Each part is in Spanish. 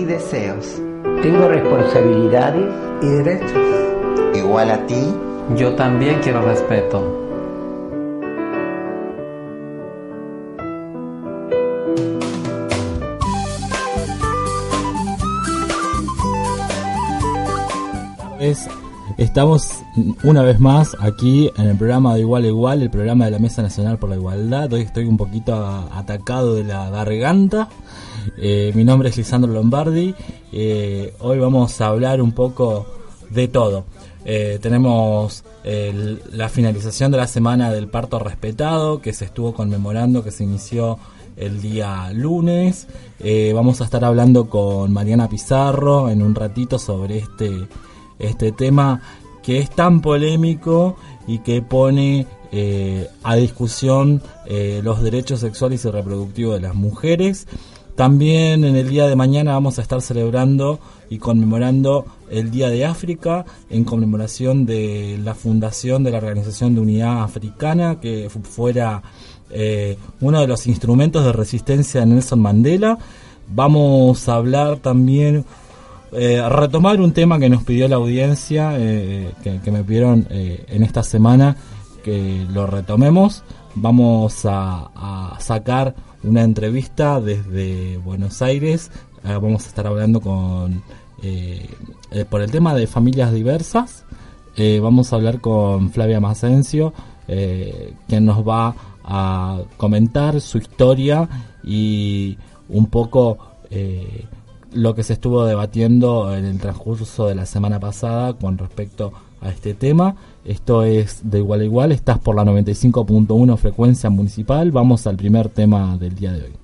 y deseos. Tengo responsabilidades y derechos. Igual a ti. Yo también quiero respeto. Estamos una vez más aquí en el programa de Igual a Igual, el programa de la Mesa Nacional por la Igualdad. Hoy estoy un poquito atacado de la garganta. Eh, mi nombre es Lisandro Lombardi. Eh, hoy vamos a hablar un poco de todo. Eh, tenemos la finalización de la semana del parto respetado que se estuvo conmemorando, que se inició el día lunes. vamos a estar hablando con Mariana Pizarro en un ratito sobre este, este tema que es tan polémico y que pone a discusión los derechos sexuales y reproductivos de las mujeres. También en el día de mañana vamos a estar celebrando y conmemorando el Día de África en conmemoración de la fundación de la Organización de Unidad Africana, que fuera eh, uno de los instrumentos de resistencia de Nelson Mandela. Vamos a hablar también, eh, retomar un tema que nos pidió la audiencia, eh, que, me pidieron en esta semana que lo retomemos. Vamos a sacar una entrevista desde Buenos Aires. Ah, vamos a estar hablando con eh, eh, por el tema de familias diversas. Eh, vamos a hablar con Flavia Masencio, quien nos va a comentar su historia y un poco lo que se estuvo debatiendo en el transcurso de la semana pasada con respecto a este tema. Esto es de igual a igual, estás por la 95.1 frecuencia municipal. Vamos al primer tema del día de hoy.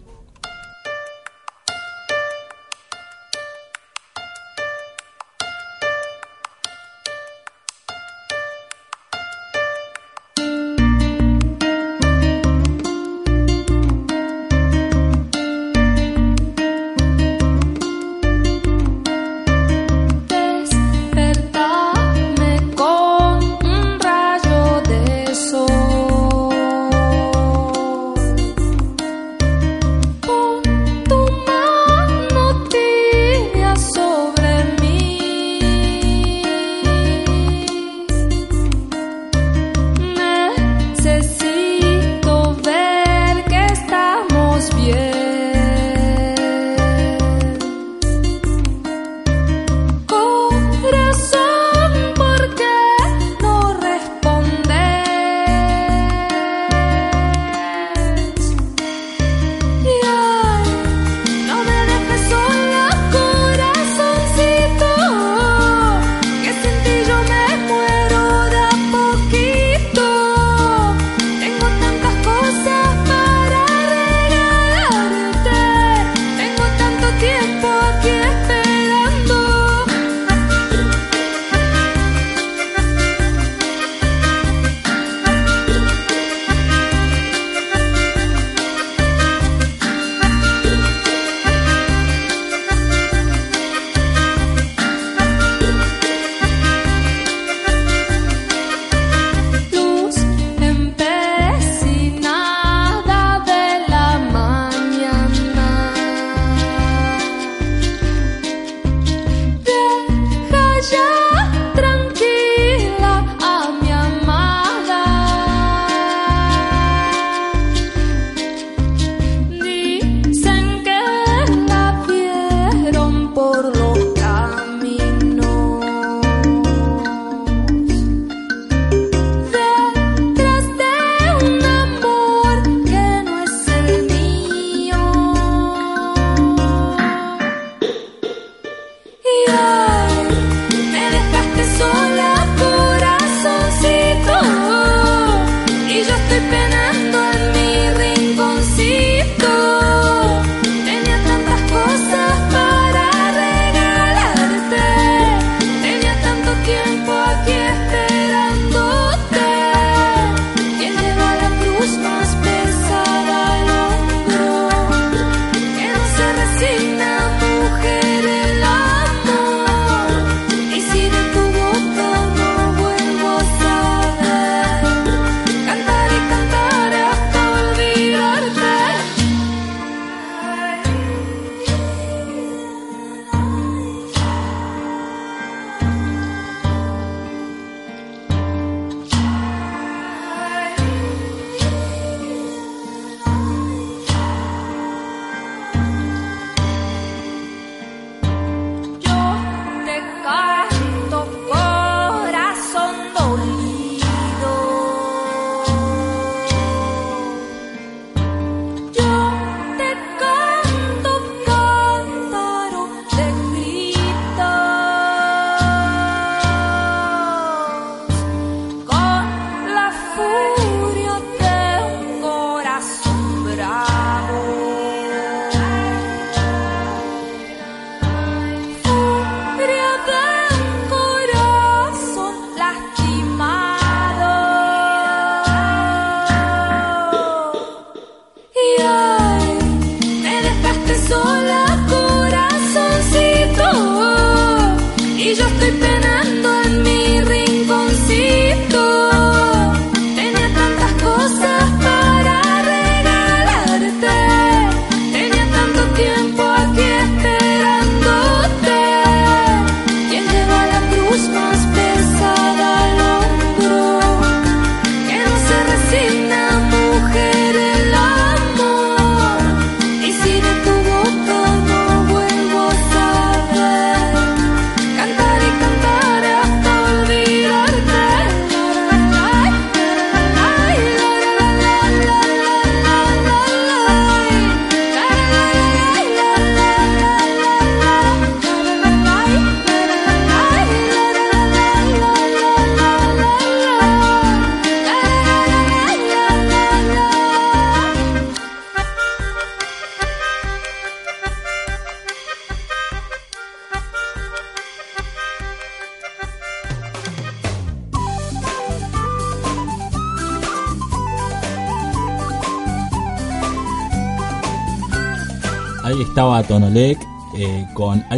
Ahí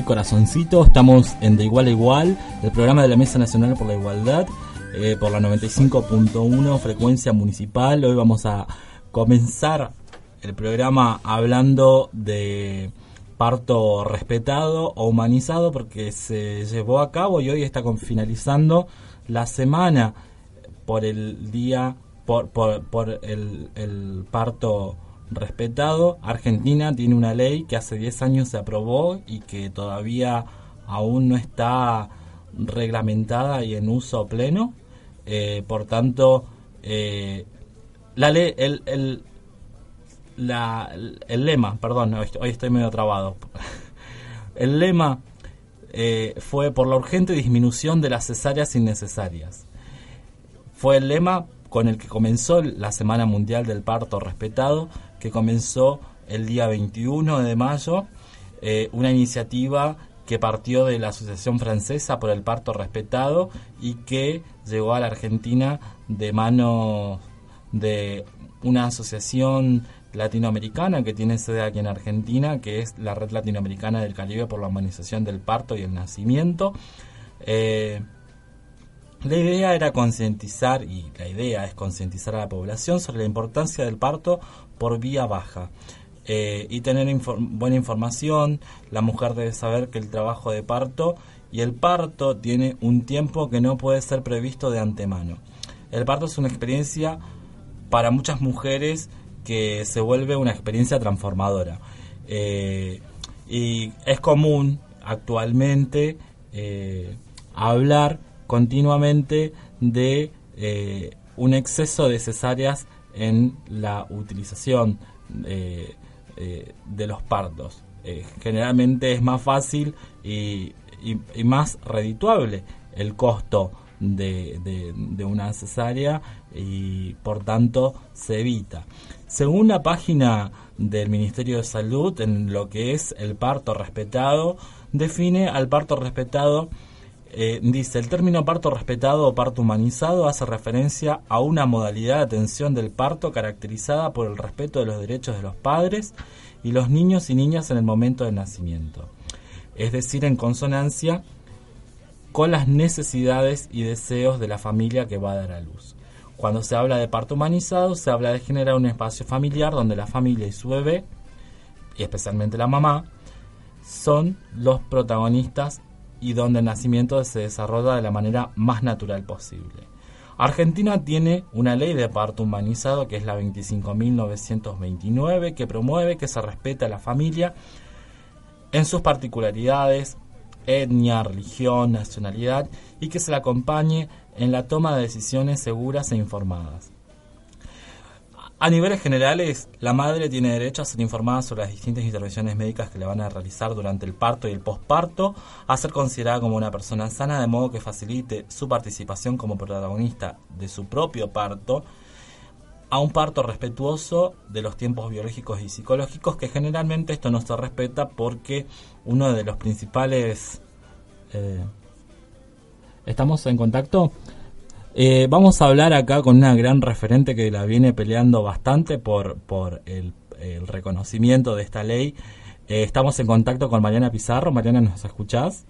Corazoncito. Estamos en De Igual a Igual, el programa de la Mesa Nacional por la Igualdad, eh, por la 95.1 frecuencia municipal. Hoy vamos a comenzar el programa hablando de parto respetado o humanizado porque se llevó a cabo y hoy está finalizando la semana por el día por, por, el parto respetado. Argentina tiene una ley que hace 10 años se aprobó y que todavía aún no está reglamentada y en uso pleno. Eh, por tanto, eh, la ley, el, el, la, el lema, perdón, hoy estoy- medio trabado. El lema eh, fue por la urgente disminución de las cesáreas innecesarias. Fue el lema con el que comenzó la Semana Mundial del Parto Respetado, que comenzó el día 21 de mayo, eh, una iniciativa que partió de la Asociación Francesa por el Parto Respetado y que llegó a la Argentina de mano de una asociación latinoamericana que tiene sede aquí en Argentina, que es la Red Latinoamericana del Caribe por la Humanización del Parto y el Nacimiento. Eh, la idea era concientizar, y la idea es concientizar a la población sobre la importancia del parto por vía baja. Eh, y tener infor- buena información, la mujer debe saber que el trabajo de parto y el parto tiene un tiempo que no puede ser previsto de antemano. El parto es una experiencia para muchas mujeres que se vuelve una experiencia transformadora. Eh, y es común actualmente eh, hablar continuamente de eh, un exceso de cesáreas en la utilización eh, eh, de los partos. Generalmente es más fácil y, más redituable el costo de- de una cesárea y por tanto se evita. Según la página del Ministerio de Salud, en lo que es el parto respetado, define al parto respetado eh, dice, el término parto respetado o parto humanizado hace referencia a una modalidad de atención del parto caracterizada por el respeto de los derechos de los padres y los niños y niñas en el momento del nacimiento, es decir, en consonancia con las necesidades y deseos de la familia que va a dar a luz. Cuando se habla de parto humanizado, se habla de generar un espacio familiar donde la familia y su bebé, y especialmente la mamá, son los protagonistas y donde el nacimiento se desarrolla de la manera más natural posible. Argentina tiene una ley de parto humanizado que es la 25.929 que promueve que se respete a la familia en sus particularidades, etnia, religión, nacionalidad y que se la acompañe en la toma de decisiones seguras e informadas. A niveles generales, la madre tiene derecho a ser informada sobre las distintas intervenciones médicas que le van a realizar durante el parto y el posparto, a ser considerada como una persona sana de modo que facilite su participación como protagonista de su propio parto, a un parto respetuoso de los tiempos biológicos y psicológicos, que generalmente esto no se respeta porque uno de los principales... Eh, ¿Estamos en contacto? Eh, vamos a hablar acá con una gran referente que la viene peleando bastante por, por el, reconocimiento de esta ley. Eh, estamos en contacto con Mariana Pizarro. Mariana, ¿nos escuchás?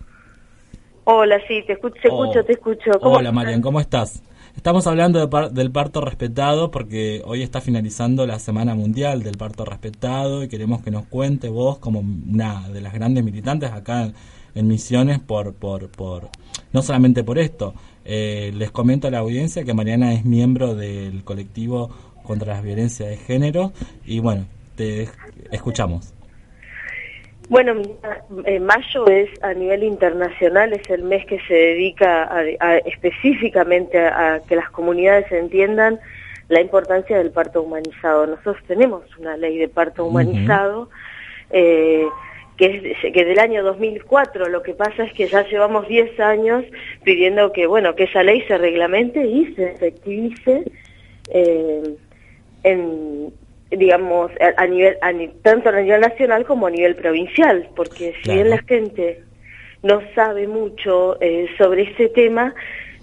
Hola, sí, te escucho, te escucho, te escucho. Hola, Mariana, ¿cómo estás? Estamos hablando del parto respetado porque hoy está finalizando la Semana Mundial del Parto Respetado y queremos que nos cuente vos como una de las grandes militantes acá en Misiones por, por, por no solamente por esto, eh, les comento a la audiencia que Mariana es miembro del colectivo contra las violencias de género y bueno, te escuchamos. Bueno, eh, mayo es a nivel internacional, es el mes que se dedica específicamente a, que las comunidades entiendan la importancia del parto humanizado. Nosotros tenemos una ley de parto humanizado. eh, que es, que del año 2004. Lo que pasa es que ya llevamos 10 años pidiendo que, bueno, que esa ley se reglamente y se efectivice eh, en, digamos, a, nivel, tanto a nivel nacional como a nivel provincial, porque si bien la gente no sabe mucho eh, sobre este tema,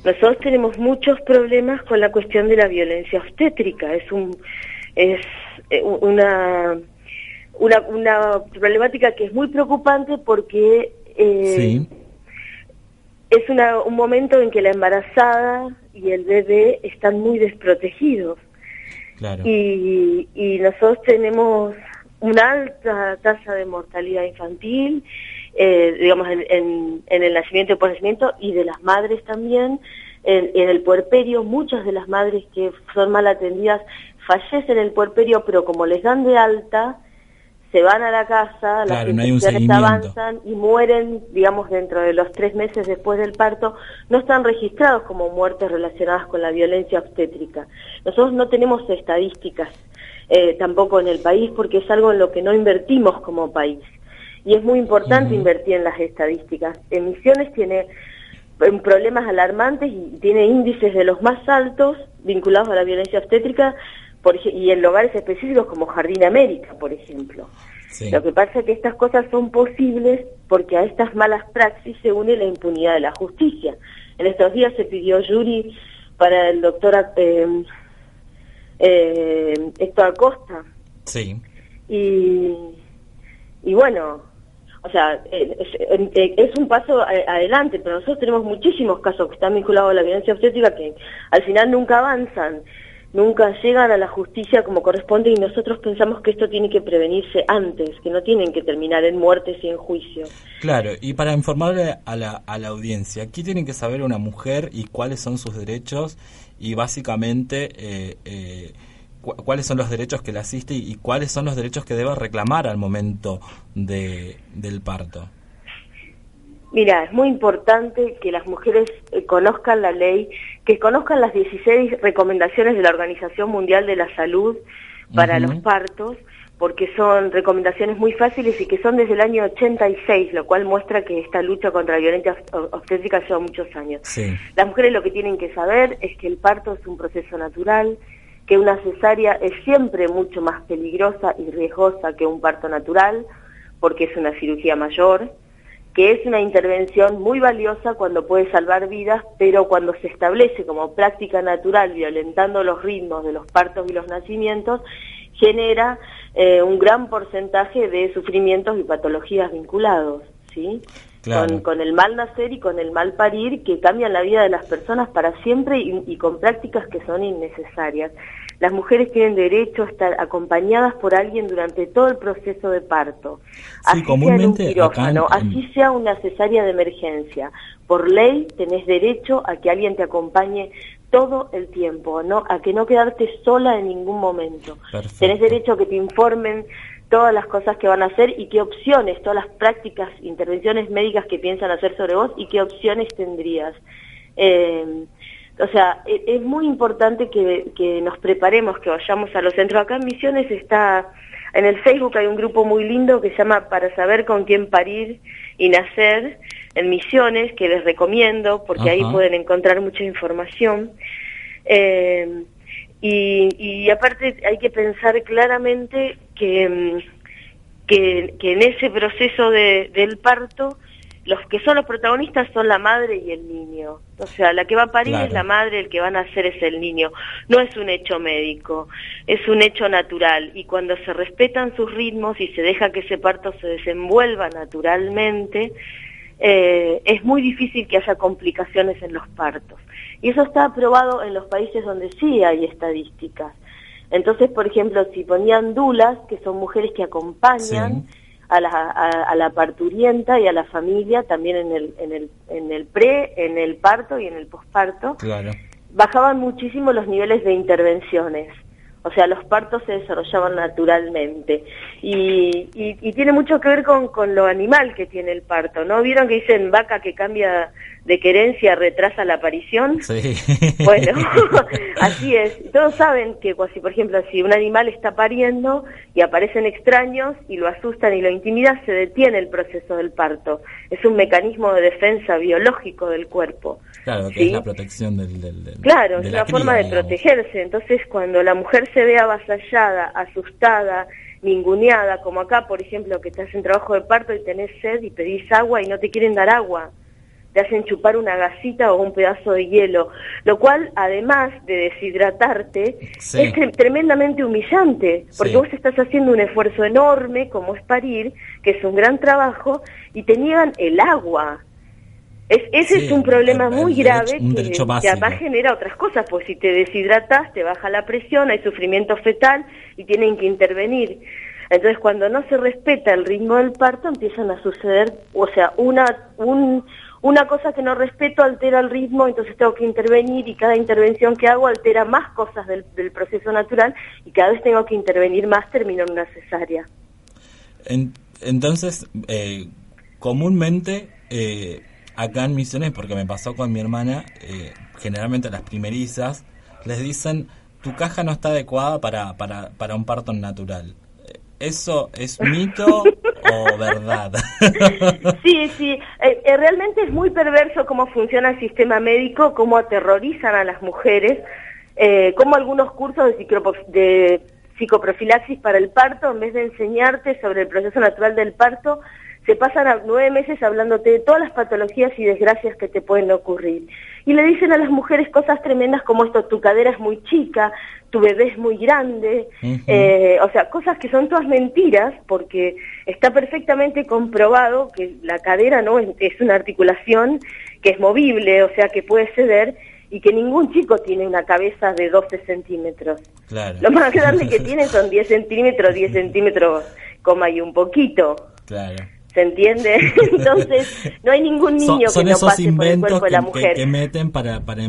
nosotros tenemos muchos problemas con la cuestión de la violencia obstétrica. Es un es eh, una una, una problemática que es muy preocupante porque eh, es una, un momento en que la embarazada y el bebé están muy desprotegidos. Y, y nosotros tenemos una alta tasa de mortalidad infantil, eh, digamos, en, en, en, el nacimiento y nacimiento y de las madres también. En, en, el puerperio, muchas de las madres que son mal atendidas fallecen en el puerperio, pero como les dan de alta, se van a la casa, las infecciones avanzan y mueren, digamos, dentro de los tres meses después del parto, no están registrados como muertes relacionadas con la violencia obstétrica. Nosotros no tenemos estadísticas eh, tampoco en el país porque es algo en lo que no invertimos como país. Y es muy importante invertir en las estadísticas. Emisiones tiene eh, problemas alarmantes y tiene índices de los más altos vinculados a la violencia obstétrica y en lugares específicos como Jardín América, por ejemplo. Lo que pasa es que estas cosas son posibles porque a estas malas praxis se une la impunidad de la justicia. En estos días se pidió jury para el doctor eh, eh, Héctor Acosta. Sí. Y, y bueno, o sea, eh, es, es, un paso adelante, pero nosotros tenemos muchísimos casos que están vinculados a la violencia obstétrica que al final nunca avanzan nunca llegan a la justicia como corresponde y nosotros pensamos que esto tiene que prevenirse antes, que no tienen que terminar en muertes y en juicios. Claro, y para informarle a la, a la audiencia, ¿qué tiene que saber una mujer y cuáles son sus derechos? Y básicamente, eh, eh, cuáles son los derechos que le asiste y, cuáles son los derechos que debe reclamar al momento de, del parto. Mira, es muy importante que las mujeres eh, conozcan la ley, que conozcan las 16 recomendaciones de la Organización Mundial de la Salud para los partos, porque son recomendaciones muy fáciles y que son desde el año 86, lo cual muestra que esta lucha contra la violencia obstétrica lleva muchos años. Las mujeres lo que tienen que saber es que el parto es un proceso natural, que una cesárea es siempre mucho más peligrosa y riesgosa que un parto natural, porque es una cirugía mayor, que es una intervención muy valiosa cuando puede salvar vidas, pero cuando se establece como práctica natural, violentando los ritmos de los partos y los nacimientos, genera eh, un gran porcentaje de sufrimientos y patologías vinculados, ¿sí? Con, con, el mal nacer y con el mal parir que cambian la vida de las personas para siempre y, y con prácticas que son innecesarias. Las mujeres tienen derecho a estar acompañadas por alguien durante todo el proceso de parto. así sea en un quirófano, así sea una cesárea de emergencia. Por ley tenés derecho a que alguien te acompañe todo el tiempo, ¿no? a que no quedarte sola en ningún momento. Tenés derecho a que te informen todas las cosas que van a hacer y qué opciones, todas las prácticas, intervenciones médicas que piensan hacer sobre vos y qué opciones tendrías. Eh, o sea, e, es muy importante que, que, nos preparemos, que vayamos a los centros. Acá en Misiones está, en el Facebook hay un grupo muy lindo que se llama Para saber con quién parir y nacer en Misiones, que les recomiendo porque ahí pueden encontrar mucha información. Eh, y, y, aparte hay que pensar claramente que, que, que en ese proceso de, del parto los que son los protagonistas son la madre y el niño. O sea, la que va a parir es la madre, el que van a hacer es el niño. No es un hecho médico, es un hecho natural. Y cuando se respetan sus ritmos y se deja que ese parto se desenvuelva naturalmente, eh, es muy difícil que haya complicaciones en los partos. Y eso está aprobado en los países donde sí hay estadísticas. Entonces, por ejemplo, si ponían dulas, que son mujeres que acompañan, a la, a, la parturienta y a la familia también en el, en el, en el pre, en el parto y en el posparto. Claro. Bajaban muchísimo los niveles de intervenciones. O sea, los partos se desarrollaban naturalmente. Y, y, y tiene mucho que ver con, con lo animal que tiene el parto, ¿no? ¿Vieron que dicen vaca que cambia de querencia retrasa la aparición. Sí. Bueno, así es. Todos saben que, pues, si por ejemplo, si un animal está pariendo y aparecen extraños y lo asustan y lo intimidan, se detiene el proceso del parto. Es un mecanismo de defensa biológico del cuerpo. Claro, que es la protección del... claro, es una forma de protegerse. Entonces, cuando la mujer se ve avasallada, asustada, ninguneada, como acá, por ejemplo, que estás en trabajo de parto y tenés sed y pedís agua y no te quieren dar agua te hacen chupar una gasita o un pedazo de hielo, lo cual además de deshidratarte es tremendamente humillante, porque vos estás haciendo un esfuerzo enorme como es parir, que es un gran trabajo, y te niegan el agua. Es, ese es un problema muy grave que, además genera otras cosas, pues si te deshidratas, te baja la presión, hay sufrimiento fetal y tienen que intervenir. Entonces, cuando no se respeta el ritmo del parto, empiezan a suceder, o sea, una, un, una cosa que no respeto altera el ritmo, entonces tengo que intervenir y cada intervención que hago altera más cosas del, proceso natural y cada vez tengo que intervenir más, termino en una cesárea. entonces, eh, comúnmente eh, acá en Misiones, porque me pasó con mi hermana, eh, generalmente las primerizas les dicen, tu caja no está adecuada para, para, para un parto natural. ¿Eso es mito o verdad? sí, sí. Eh, eh, realmente es muy perverso cómo funciona el sistema médico, cómo aterrorizan a las mujeres, eh, cómo algunos cursos de, de psicoprofilaxis para el parto, en vez de enseñarte sobre el proceso natural del parto, se pasan a nueve meses hablándote de todas las patologías y desgracias que te pueden ocurrir. Y le dicen a las mujeres cosas tremendas como esto, tu cadera es muy chica, tu bebé es muy grande, eh, o sea, cosas que son todas mentiras porque está perfectamente comprobado que la cadera no es, una articulación que es movible, o sea, que puede ceder y que ningún chico tiene una cabeza de 12 centímetros. Lo más grande que tiene son 10 centímetros, 10 centímetros, coma y un poquito. Claro. ¿Se entiende? Entonces, no hay ningún niño que no pase por el cuerpo de la mujer. Que, que meten para, para,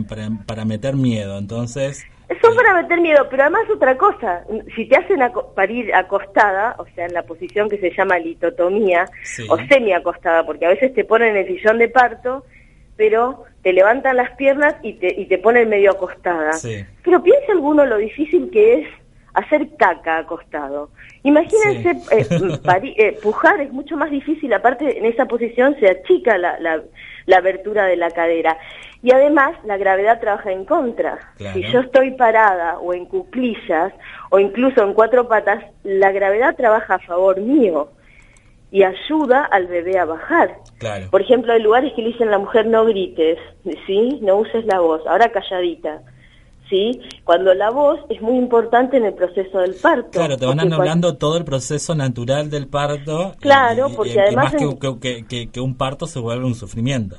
para, meter miedo, entonces... Son para meter miedo, pero además otra cosa, si te hacen parir acostada, o sea, en la posición que se llama litotomía, o semi-acostada, porque a veces te ponen en el sillón de parto, pero te levantan las piernas y te, y te ponen medio acostada. Pero piensa alguno lo difícil que es hacer caca acostado. Imagínense, eh, eh, pujar es mucho más difícil, aparte en esa posición se achica la, la, abertura de la cadera. Y además la gravedad trabaja en contra. Si yo estoy parada o en cuclillas o incluso en cuatro patas, la gravedad trabaja a favor mío y ayuda al bebé a bajar. Por ejemplo, hay lugares que le dicen a la mujer no grites, ¿sí? No uses la voz, ahora calladita ¿sí? Cuando la voz es muy importante en el proceso del parto. Claro, te van hablando todo el proceso natural del parto. Claro, porque además... Más que, que, un parto se vuelve un sufrimiento.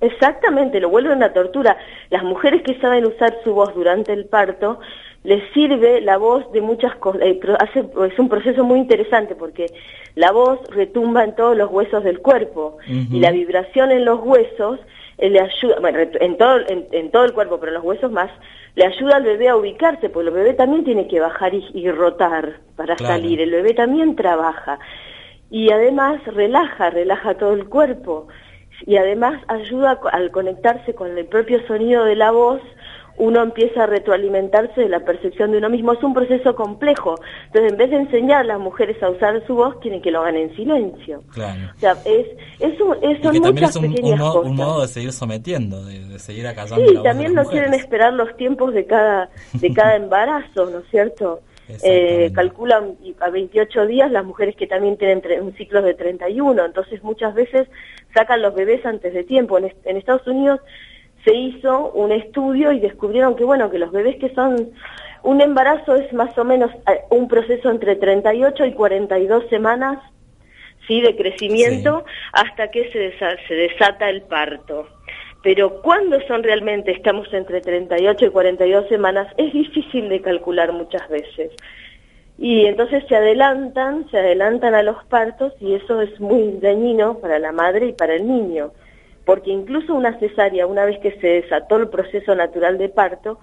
Exactamente, lo vuelve una tortura. Las mujeres que saben usar su voz durante el parto, les sirve la voz de muchas cosas. Eh, es un proceso muy interesante porque la voz retumba en todos los huesos del cuerpo y la vibración en los huesos le ayuda, bueno, en todo, en, todo el cuerpo, pero en los huesos más, le ayuda al bebé a ubicarse, porque el bebé también tiene que bajar y, rotar para salir, el bebé también trabaja. Y además relaja, relaja todo el cuerpo. Y además ayuda al conectarse con el propio sonido de la voz, uno empieza a retroalimentarse de la percepción de uno mismo. Es un proceso complejo. Entonces, en vez de enseñar a las mujeres a usar su voz, quieren que lo hagan en silencio. Claro. O sea, es, es, un, es son muchas un, pequeñas un, cosas. un modo de seguir sometiendo, de, seguir acallando Sí, también no quieren esperar los tiempos de cada, de cada embarazo, ¿no es cierto? Eh, calculan a 28 días las mujeres que también tienen un ciclo de 31, entonces muchas veces sacan los bebés antes de tiempo. En, en Estados Unidos se hizo un estudio y descubrieron que, bueno, que los bebés que son... Un embarazo es más o menos eh, un proceso entre 38 y 42 semanas ¿sí? de crecimiento hasta que se, se desata el parto. Pero cuando son realmente, estamos entre 38 y 42 semanas, es difícil de calcular muchas veces. Y entonces se adelantan, se adelantan a los partos y eso es muy dañino para la madre y para el niño porque incluso una cesárea, una vez que se desató el proceso natural de parto,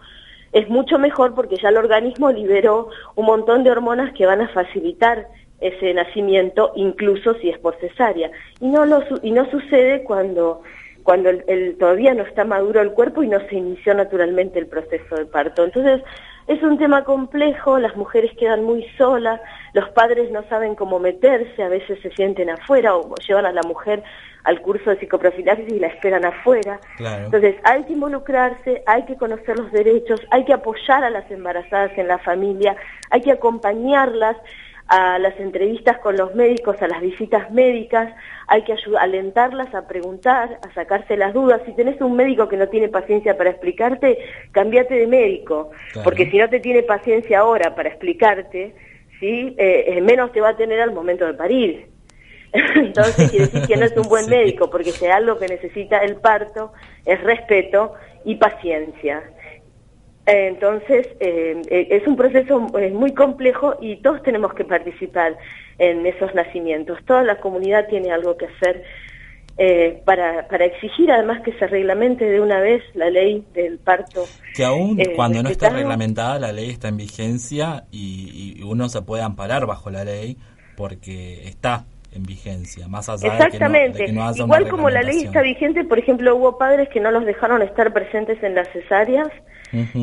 es mucho mejor porque ya el organismo liberó un montón de hormonas que van a facilitar ese nacimiento, incluso si es por cesárea. Y no, lo, y no sucede cuando, cuando el, todavía no está maduro el cuerpo y no se inició naturalmente el proceso de parto. Entonces, es un tema complejo, las mujeres quedan muy solas, los padres no saben cómo meterse, a veces se sienten afuera o llevan a la mujer al curso de psicoprofilaxis y la esperan afuera. Entonces hay que involucrarse, hay que conocer los derechos, hay que apoyar a las embarazadas en la familia, hay que acompañarlas a las entrevistas con los médicos, a las visitas médicas, hay que alentarlas a preguntar, a sacarse las dudas. Si tenés un médico que no tiene paciencia para explicarte, cambiate de médico, porque si no te tiene paciencia ahora para explicarte, ¿sí? Eh, eh, menos te va a tener al momento de parir. Entonces quiere decir que no es un buen médico, porque si hay algo que necesita el parto es respeto y paciencia. Entonces, eh, eh, es un proceso muy complejo y todos tenemos que participar en esos nacimientos. Toda la comunidad tiene algo que hacer eh, para, para exigir además que se reglamente de una vez la ley del parto. Que aún cuando no está reglamentada, la ley está en vigencia y, y uno se puede amparar bajo la ley porque está en vigencia, más allá Exactamente. de que no, Igual como la ley está vigente, por ejemplo, hubo padres que no los dejaron estar presentes en las cesáreas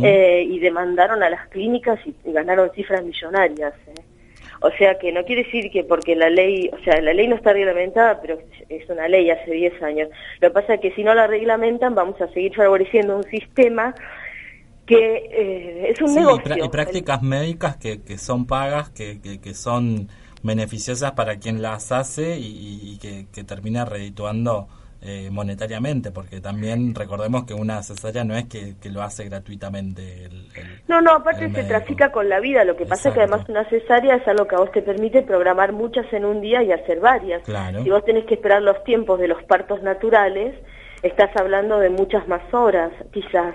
eh, y demandaron a las clínicas y, ganaron cifras millonarias. ¿eh? O sea que no quiere decir que porque la ley, o sea, la ley no está reglamentada, pero es una ley hace 10 años. Lo que pasa es que si no la reglamentan, vamos a seguir favoreciendo un sistema que eh, es un sí, negocio. Y, prácticas médicas que, que son pagas, que, que, que son beneficiosas para quien las hace y, que, que, termina redituando eh, monetariamente, porque también recordemos que una cesárea no es que, lo hace gratuitamente. El, no, no, aparte se trafica con la vida, lo que pasa es que además una cesárea es algo que a vos te permite programar muchas en un día y hacer varias. Si vos tenés que esperar los tiempos de los partos naturales, estás hablando de muchas más horas, quizás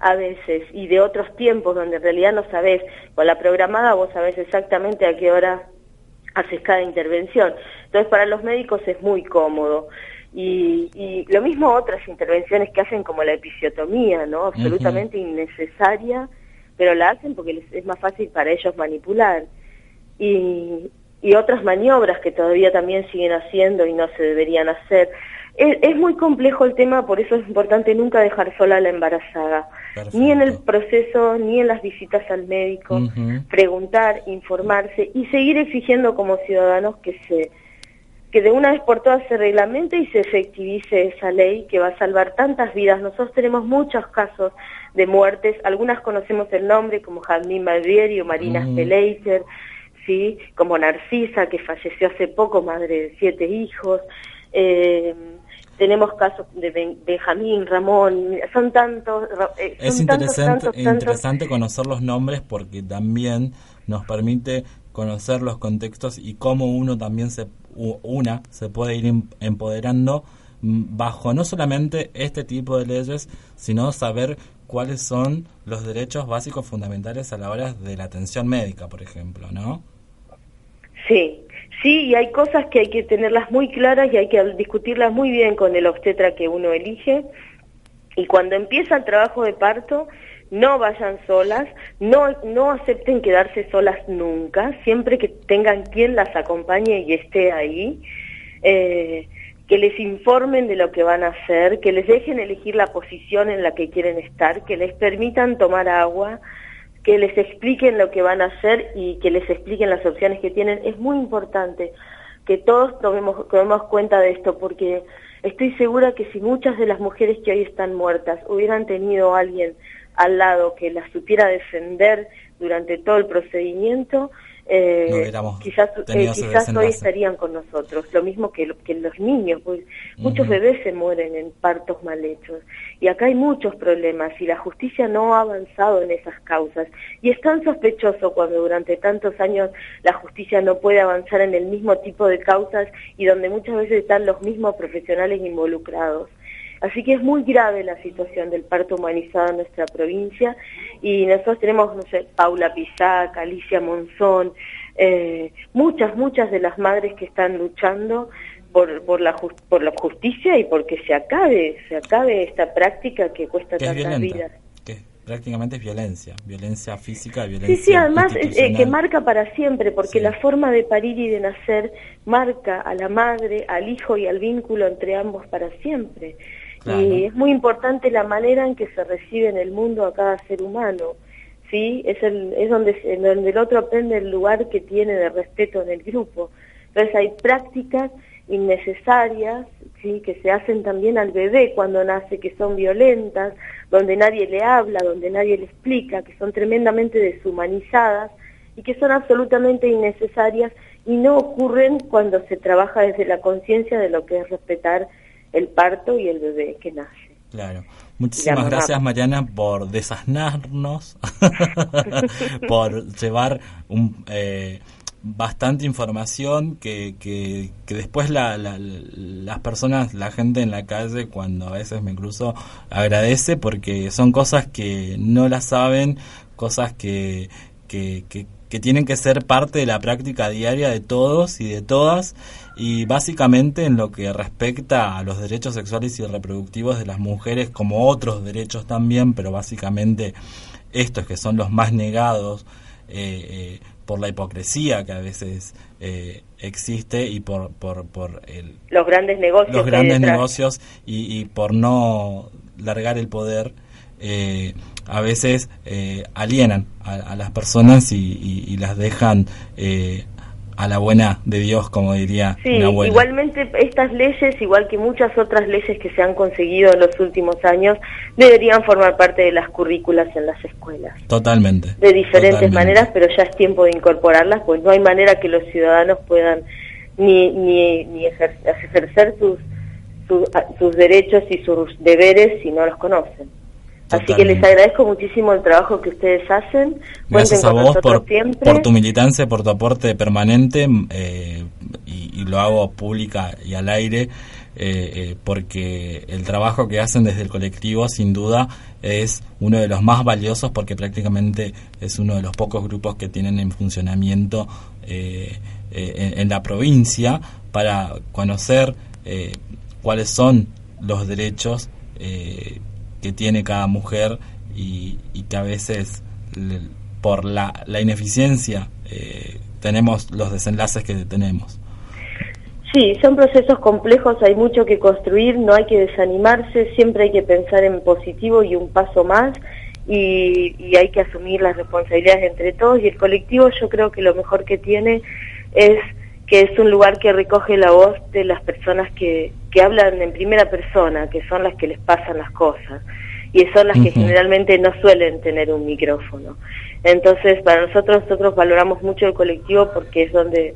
a veces, y de otros tiempos donde en realidad no sabés, con la programada vos sabés exactamente a qué hora haces cada intervención. Entonces para los médicos es muy cómodo. Y, y lo mismo otras intervenciones que hacen como la episiotomía, ¿no? Absolutamente innecesaria, pero la hacen porque es más fácil para ellos manipular. Y, y otras maniobras que todavía también siguen haciendo y no se deberían hacer. Es, muy complejo el tema, por eso es importante nunca dejar sola a la embarazada, ni en el proceso, ni en las visitas al médico, preguntar, informarse y seguir exigiendo como ciudadanos que se que de una vez por todas se reglamente y se efectivice esa ley que va a salvar tantas vidas. Nosotros tenemos muchos casos de muertes, algunas conocemos el nombre como Jazmín Malvieri o Marina uh ¿sí? como Narcisa, que falleció hace poco, madre de siete hijos. Eh, tenemos casos de Benjamín, Ramón, son tantos. Eh, es interesante, interesante conocer los nombres porque también nos permite conocer los contextos y cómo uno también se una se puede ir em, empoderando mm, bajo no solamente este tipo de leyes, sino saber cuáles son los derechos básicos fundamentales a la hora de la atención médica, por ejemplo, ¿no? Sí, sí, y hay cosas que hay que tenerlas muy claras y hay que discutirlas muy bien con el obstetra que uno elige. Y cuando empieza el trabajo de parto, no vayan solas, no, no acepten quedarse solas nunca, siempre que tengan quien las acompañe y esté ahí, eh, que les informen de lo que van a hacer, que les dejen elegir la posición en la que quieren estar, que les permitan tomar agua, que les expliquen lo que van a hacer y que les expliquen las opciones que tienen. Es muy importante que todos tomemos, tomemos cuenta de esto porque estoy segura que si muchas de las mujeres que hoy están muertas hubieran tenido a alguien al lado que la supiera defender durante todo el procedimiento, eh, quizás, eh, quizás hoy estarían con nosotros. Lo mismo que, que los niños, pues, muchos bebés se mueren en partos mal hechos. Y acá hay muchos problemas y la justicia no ha avanzado en esas causas. Y es tan sospechoso cuando durante tantos años la justicia no puede avanzar en el mismo tipo de causas y donde muchas veces están los mismos profesionales involucrados. Así que es muy grave la situación del parto humanizado en nuestra provincia y nosotros tenemos, no sé, Paula Pisac, Alicia Monzón, eh, muchas, muchas de las madres que están luchando por, por, la, por la justicia y porque se acabe, se acabe esta práctica que cuesta tantas vidas. Que prácticamente es violencia, violencia física, violencia Sí, sí, además eh, que marca para siempre, porque la forma de parir y de nacer marca a la madre, al hijo y al vínculo entre ambos para siempre. Y es muy importante la manera en que se recibe en el mundo a cada ser humano. ¿sí? Es, el, es donde, donde el otro aprende el lugar que tiene de respeto en el grupo. Entonces hay prácticas innecesarias ¿sí? que se hacen también al bebé cuando nace, que son violentas, donde nadie le habla, donde nadie le explica, que son tremendamente deshumanizadas y que son absolutamente innecesarias y no ocurren cuando se trabaja desde la conciencia de lo que es respetar el parto y el bebé que nace. Claro. Muchísimas gracias Mariana por desasnarnos, por llevar un, eh, bastante información que, que, después la, las personas, la gente en la calle cuando a veces me cruzo agradece porque son cosas que no las saben, cosas que, que, que tienen que ser parte de la práctica diaria de todos y de todas y básicamente en lo que respecta a los derechos sexuales y reproductivos de las mujeres como otros derechos también, pero básicamente estos que son los más negados eh, eh, por la hipocresía que a veces eh, existe y por, por, por el, los grandes negocios, los grandes negocios y, por no largar el poder. a veces alienan a, las personas y, las dejan a la buena de Dios, como diría sí, Igualmente estas leyes, igual que muchas otras leyes que se han conseguido en los últimos años, deberían formar parte de las currículas en las escuelas. Totalmente. De diferentes maneras, pero ya es tiempo de incorporarlas, pues no hay manera que los ciudadanos puedan ni, ni, ni ejercer, sus, sus derechos y sus deberes si no los conocen. Así que les agradezco muchísimo el trabajo que ustedes hacen. Gracias a vos por, por, tu militancia, por tu aporte permanente eh, y, lo hago pública y al aire eh, eh, porque el trabajo que hacen desde el colectivo sin duda es uno de los más valiosos porque prácticamente es uno de los pocos grupos que tienen en funcionamiento en, en, la provincia para conocer cuáles son los derechos que tiene cada mujer y, que a veces por la, la ineficiencia eh, tenemos los desenlaces que tenemos. Sí, son procesos complejos, hay mucho que construir, no hay que desanimarse, siempre hay que pensar en positivo y un paso más y, y hay que asumir las responsabilidades entre todos y el colectivo yo creo que lo mejor que tiene es que es un lugar que recoge la voz de las personas que, que hablan en primera persona, que son las que les pasan las cosas y son las que generalmente no suelen tener un micrófono. Entonces, para nosotros, nosotros valoramos mucho el colectivo porque es donde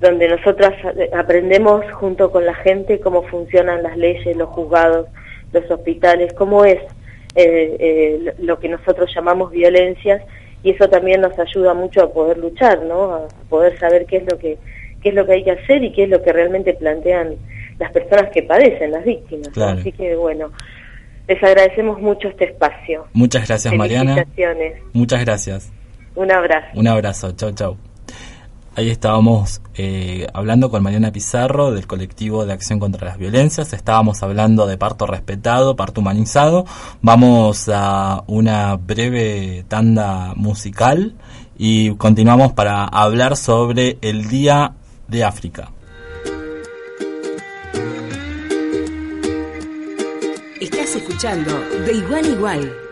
donde nosotras aprendemos junto con la gente cómo funcionan las leyes, los juzgados, los hospitales, cómo es eh, eh, lo que nosotros llamamos violencias y eso también nos ayuda mucho a poder luchar, ¿no? A poder saber qué es lo que qué es lo que hay que hacer y qué es lo que realmente plantean las personas que padecen, las víctimas. Así que bueno, les agradecemos mucho este espacio. Muchas gracias, Mariana. Muchas gracias. Un abrazo. Un abrazo. Chau, chau. Ahí estábamos eh, hablando con Mariana Pizarro del colectivo de acción contra las violencias. Estábamos hablando de parto respetado, parto humanizado. Vamos a una breve tanda musical y continuamos para hablar sobre el Día de África. De Igual Igual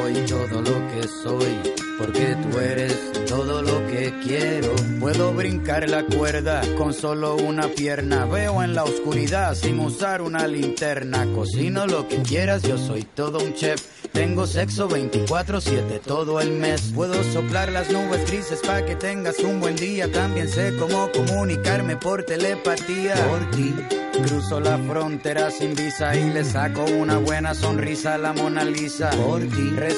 todo lo que soy, porque tú eres todo lo que quiero. Puedo brincar la cuerda con solo una pierna. Veo en la oscuridad sin usar una linterna. Cocino lo que quieras, yo soy todo un chef. Tengo sexo 24/7 todo el mes. Puedo soplar las nubes grises para que tengas un buen día. También sé cómo comunicarme por telepatía. Por ti Cruzo la frontera sin visa y le saco una buena sonrisa a la Mona Lisa. Por ti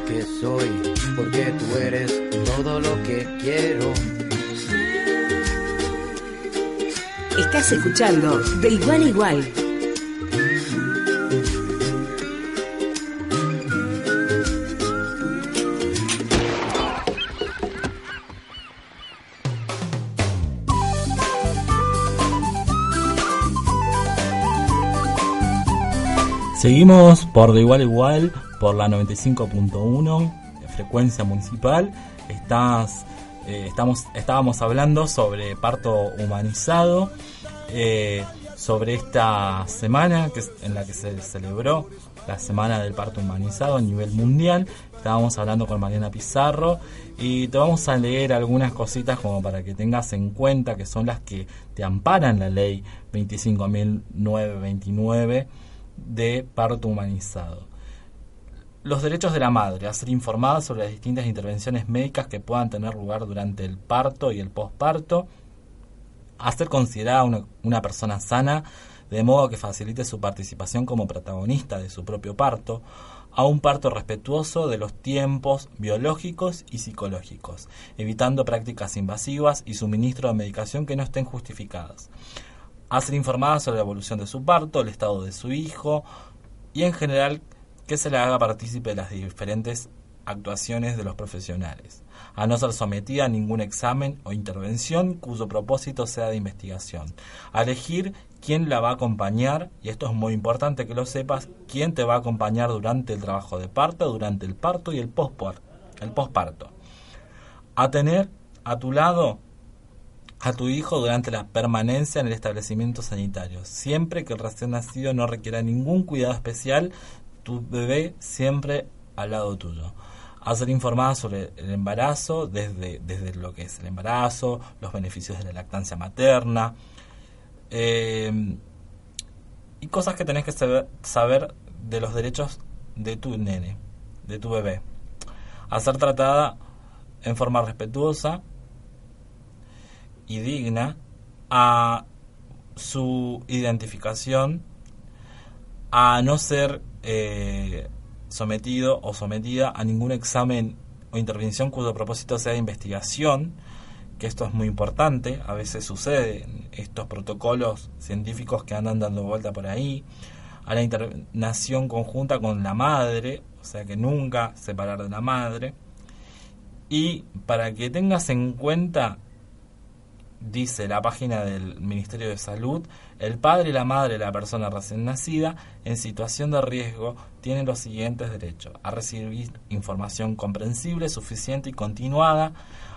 lo que soy, porque tú eres todo lo que quiero. Estás escuchando De Igual a Igual Seguimos por de igual a igual por la 95.1, frecuencia municipal. Estás, eh, estamos, estábamos hablando sobre parto humanizado, eh, sobre esta semana que en la que se celebró la semana del parto humanizado a nivel mundial. Estábamos hablando con Mariana Pizarro y te vamos a leer algunas cositas como para que tengas en cuenta que son las que te amparan la ley 25.929 de parto humanizado. Los derechos de la madre, a ser informada sobre las distintas intervenciones médicas que puedan tener lugar durante el parto y el posparto. a ser considerada una, una persona sana, de modo que facilite su participación como protagonista de su propio parto, a un parto respetuoso de los tiempos biológicos y psicológicos, evitando prácticas invasivas y suministro de medicación que no estén justificadas. A ser informada sobre la evolución de su parto, el estado de su hijo y en general que se le haga partícipe de las diferentes actuaciones de los profesionales, a no ser sometida a ningún examen o intervención cuyo propósito sea de investigación, a elegir quién la va a acompañar, y esto es muy importante que lo sepas, quién te va a acompañar durante el trabajo de parto, durante el parto y el posparto. A tener a tu lado a tu hijo durante la permanencia en el establecimiento sanitario. Siempre que el recién nacido no requiera ningún cuidado especial, tu bebé siempre al lado tuyo. A ser informada sobre el embarazo, desde, desde lo que es el embarazo, los beneficios de la lactancia materna, eh, y cosas que tenés que saber, saber de los derechos de tu nene, de tu bebé. A ser tratada en forma respetuosa y digna a su identificación, a no ser eh, sometido o sometida a ningún examen o intervención cuyo propósito sea investigación, que esto es muy importante, a veces sucede estos protocolos científicos que andan dando vuelta por ahí, a la internación conjunta con la madre, o sea que nunca separar de la madre, y para que tengas en cuenta, dice la página del Ministerio de Salud, el padre y la madre de la persona recién nacida en situación de riesgo tienen los siguientes derechos, a recibir información comprensible, suficiente y continuada,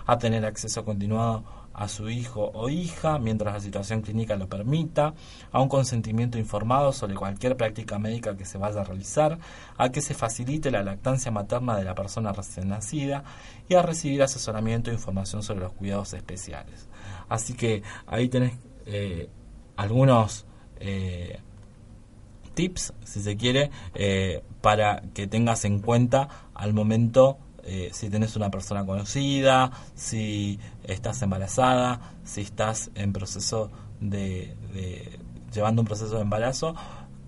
a tener acceso continuado a su hijo o hija mientras la situación clínica lo permita, a un consentimiento informado sobre cualquier práctica médica que se vaya a realizar, a que se facilite la lactancia materna de la persona recién nacida y a recibir asesoramiento e información sobre los cuidados especiales. Así que ahí tenés eh, algunos eh, tips, si se quiere, eh, para que tengas en cuenta al momento eh, si tenés una persona conocida, si estás embarazada, si estás en proceso de, llevando un proceso de embarazo,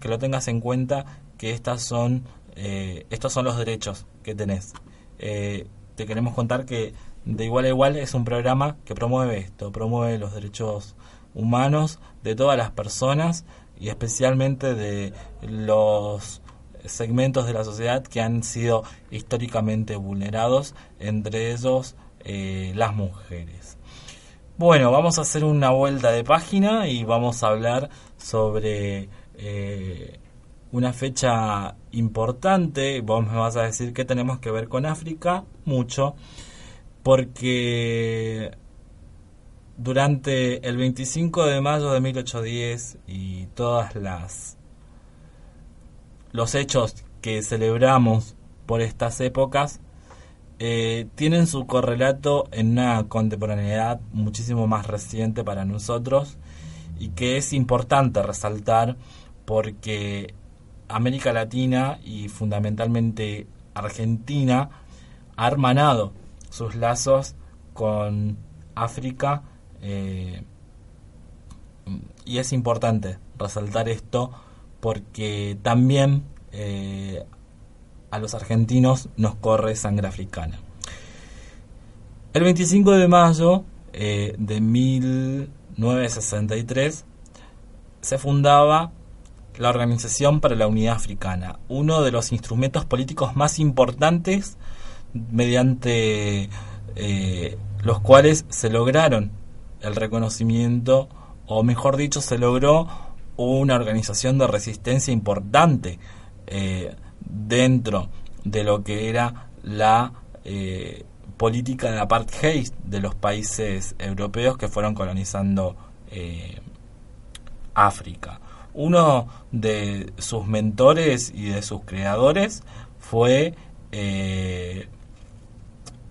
que lo tengas en cuenta que estas son eh, estos son los derechos que tenés. Te queremos contar que de igual a igual es un programa que promueve esto, promueve los derechos humanos de todas las personas y especialmente de los segmentos de la sociedad que han sido históricamente vulnerados, entre ellos eh, las mujeres. Bueno, vamos a hacer una vuelta de página y vamos a hablar sobre eh, una fecha importante. Vos me vas a decir que tenemos que ver con África, mucho, porque durante el 25 de mayo de 1810 y todas las los hechos que celebramos por estas épocas eh, tienen su correlato en una contemporaneidad muchísimo más reciente para nosotros y que es importante resaltar porque América Latina y fundamentalmente Argentina ha hermanado sus lazos con África eh, y es importante resaltar esto porque también eh, a los argentinos nos corre sangre africana. El 25 de mayo eh, de 1963 se fundaba la Organización para la Unidad Africana, uno de los instrumentos políticos más importantes mediante eh, los cuales se lograron el reconocimiento, o mejor dicho, se logró una organización de resistencia importante eh, dentro de lo que era la eh, política de apartheid de los países europeos que fueron colonizando África. Uno de sus mentores y de sus creadores fue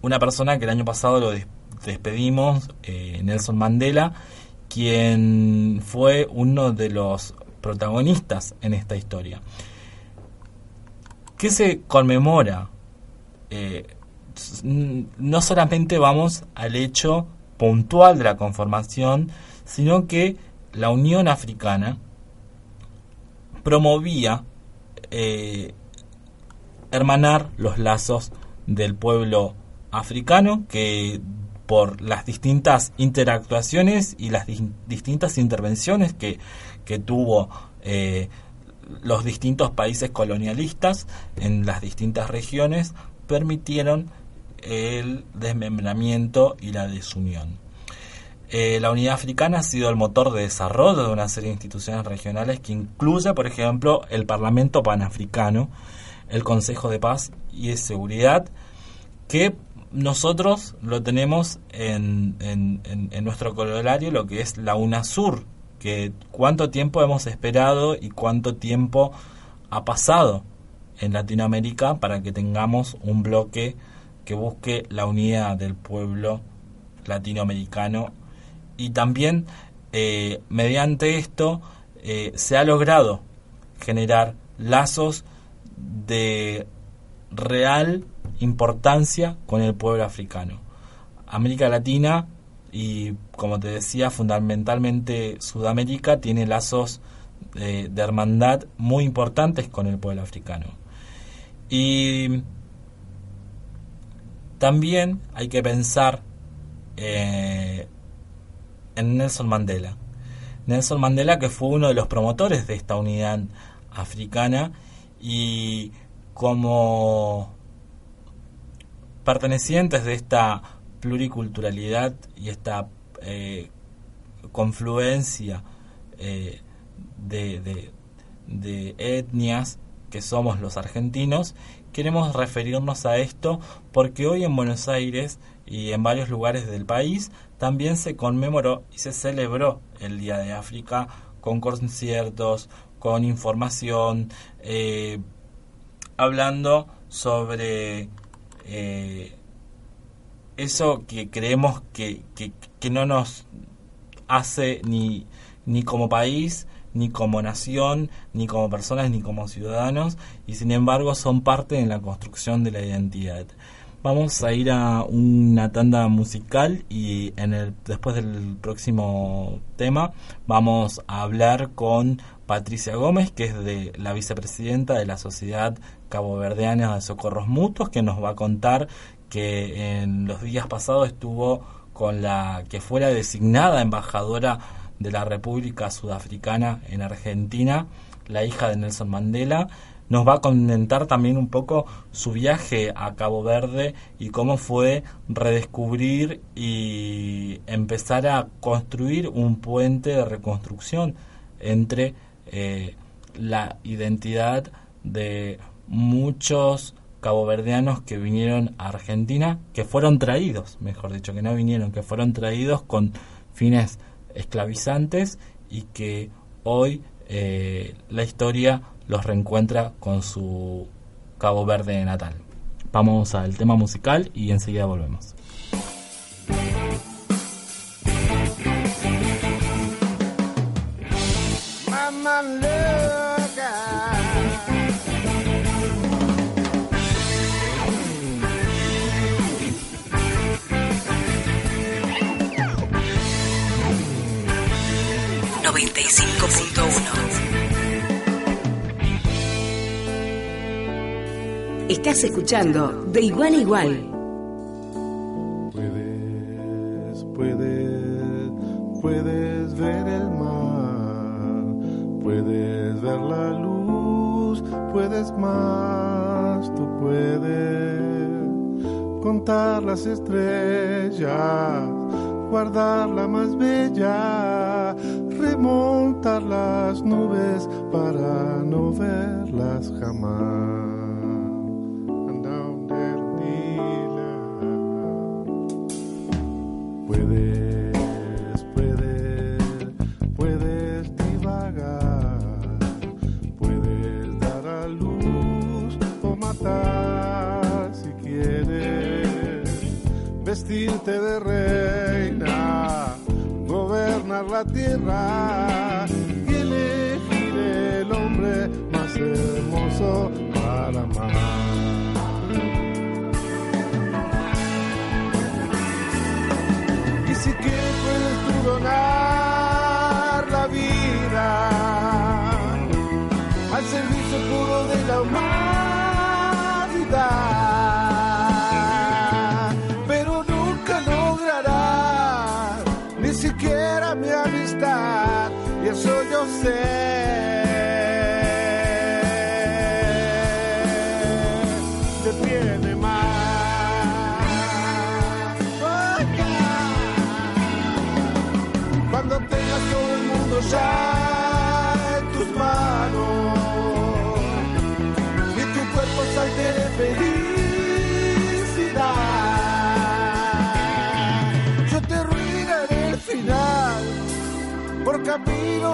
una persona que el año pasado lo despedimos, Nelson Mandela, quien fue uno de los protagonistas en esta historia. ¿Qué se conmemora? Eh, no solamente vamos al hecho puntual de la conformación, sino que la Unión Africana promovía eh, hermanar los lazos del pueblo africano que por las distintas interactuaciones y las distintas intervenciones que, que tuvo eh, los distintos países colonialistas en las distintas regiones permitieron el desmembramiento y la desunión. Eh, la unidad africana ha sido el motor de desarrollo de una serie de instituciones regionales que incluye, por ejemplo, el Parlamento Panafricano, el Consejo de Paz y de Seguridad, que nosotros lo tenemos en, en, nuestro corolario, lo que es la UNASUR, que cuánto tiempo hemos esperado y cuánto tiempo ha pasado en Latinoamérica para que tengamos un bloque que busque la unidad del pueblo latinoamericano. Y también eh, mediante esto eh, se ha logrado generar lazos de real importancia con el pueblo africano. América Latina y, como te decía, fundamentalmente Sudamérica tiene lazos de, hermandad muy importantes con el pueblo africano. Y también hay que pensar eh, en Nelson Mandela. Nelson Mandela que fue uno de los promotores de esta unidad africana y como pertenecientes de esta pluriculturalidad y esta eh, confluencia eh, de, etnias que somos los argentinos, queremos referirnos a esto porque hoy en Buenos Aires y en varios lugares del país también se conmemoró y se celebró el Día de África con conciertos, con información, eh, hablando sobre eh, eso que creemos que, que, que, no nos hace ni, ni como país, ni como nación, ni como personas, ni como ciudadanos, y sin embargo son parte de la construcción de la identidad. Vamos a ir a una tanda musical y en el después del próximo tema vamos a hablar con Patricia Gómez, que es de la vicepresidenta de la Sociedad Caboverdiana de Socorros Mutuos, que nos va a contar que en los días pasados estuvo con la que fuera designada embajadora de la República Sudafricana en Argentina, la hija de Nelson Mandela, nos va a comentar también un poco su viaje a Cabo Verde y cómo fue redescubrir y empezar a construir un puente de reconstrucción entre eh, la identidad de muchos caboverdianos que vinieron a Argentina, que fueron traídos, mejor dicho, que no vinieron, que fueron traídos con fines esclavizantes y que hoy eh, la historia los reencuentra con su Cabo Verde natal. Vamos al tema musical y enseguida volvemos. Estás escuchando De Igual a Igual. Puedes, puedes, puedes ver el mar, puedes ver la luz, puedes más, tú puedes contar las estrellas guardar la más bella, remontar las nubes para no verlas jamás. Puedes, vestirte de reina, gobernar la tierra y elegir el hombre más hermoso para amar. Y si que puedes tú donar la vida al servicio puro de la humanidad. Eso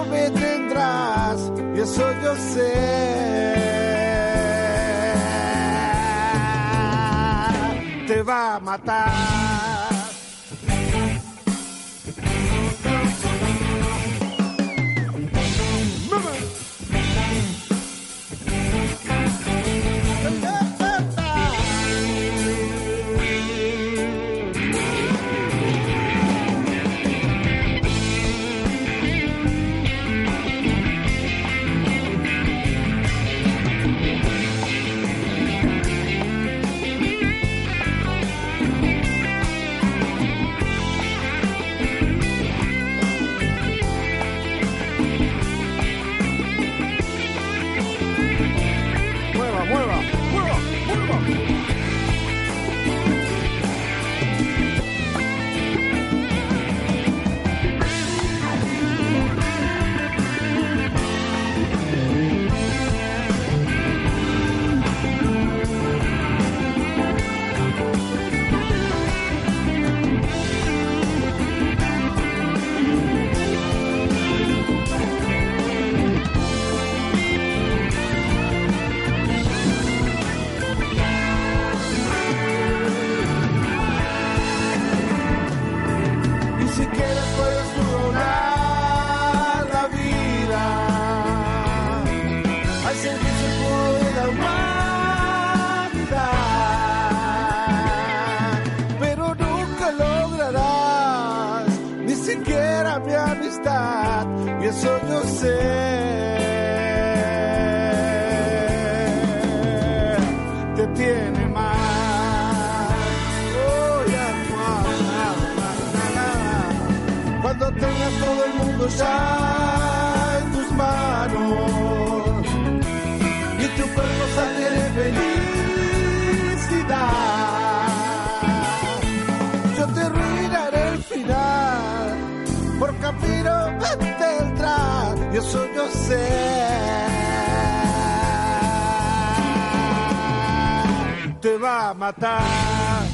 me tendrás y eso yo sé. Te va a matar. Te tiene más. Oh, ya, na, na. Cuando tengas todo el mundo ya en tus manos y tu cuerpo sale de felicidad, yo te arruinaré el final por camino eso yo sé. Te va a matar.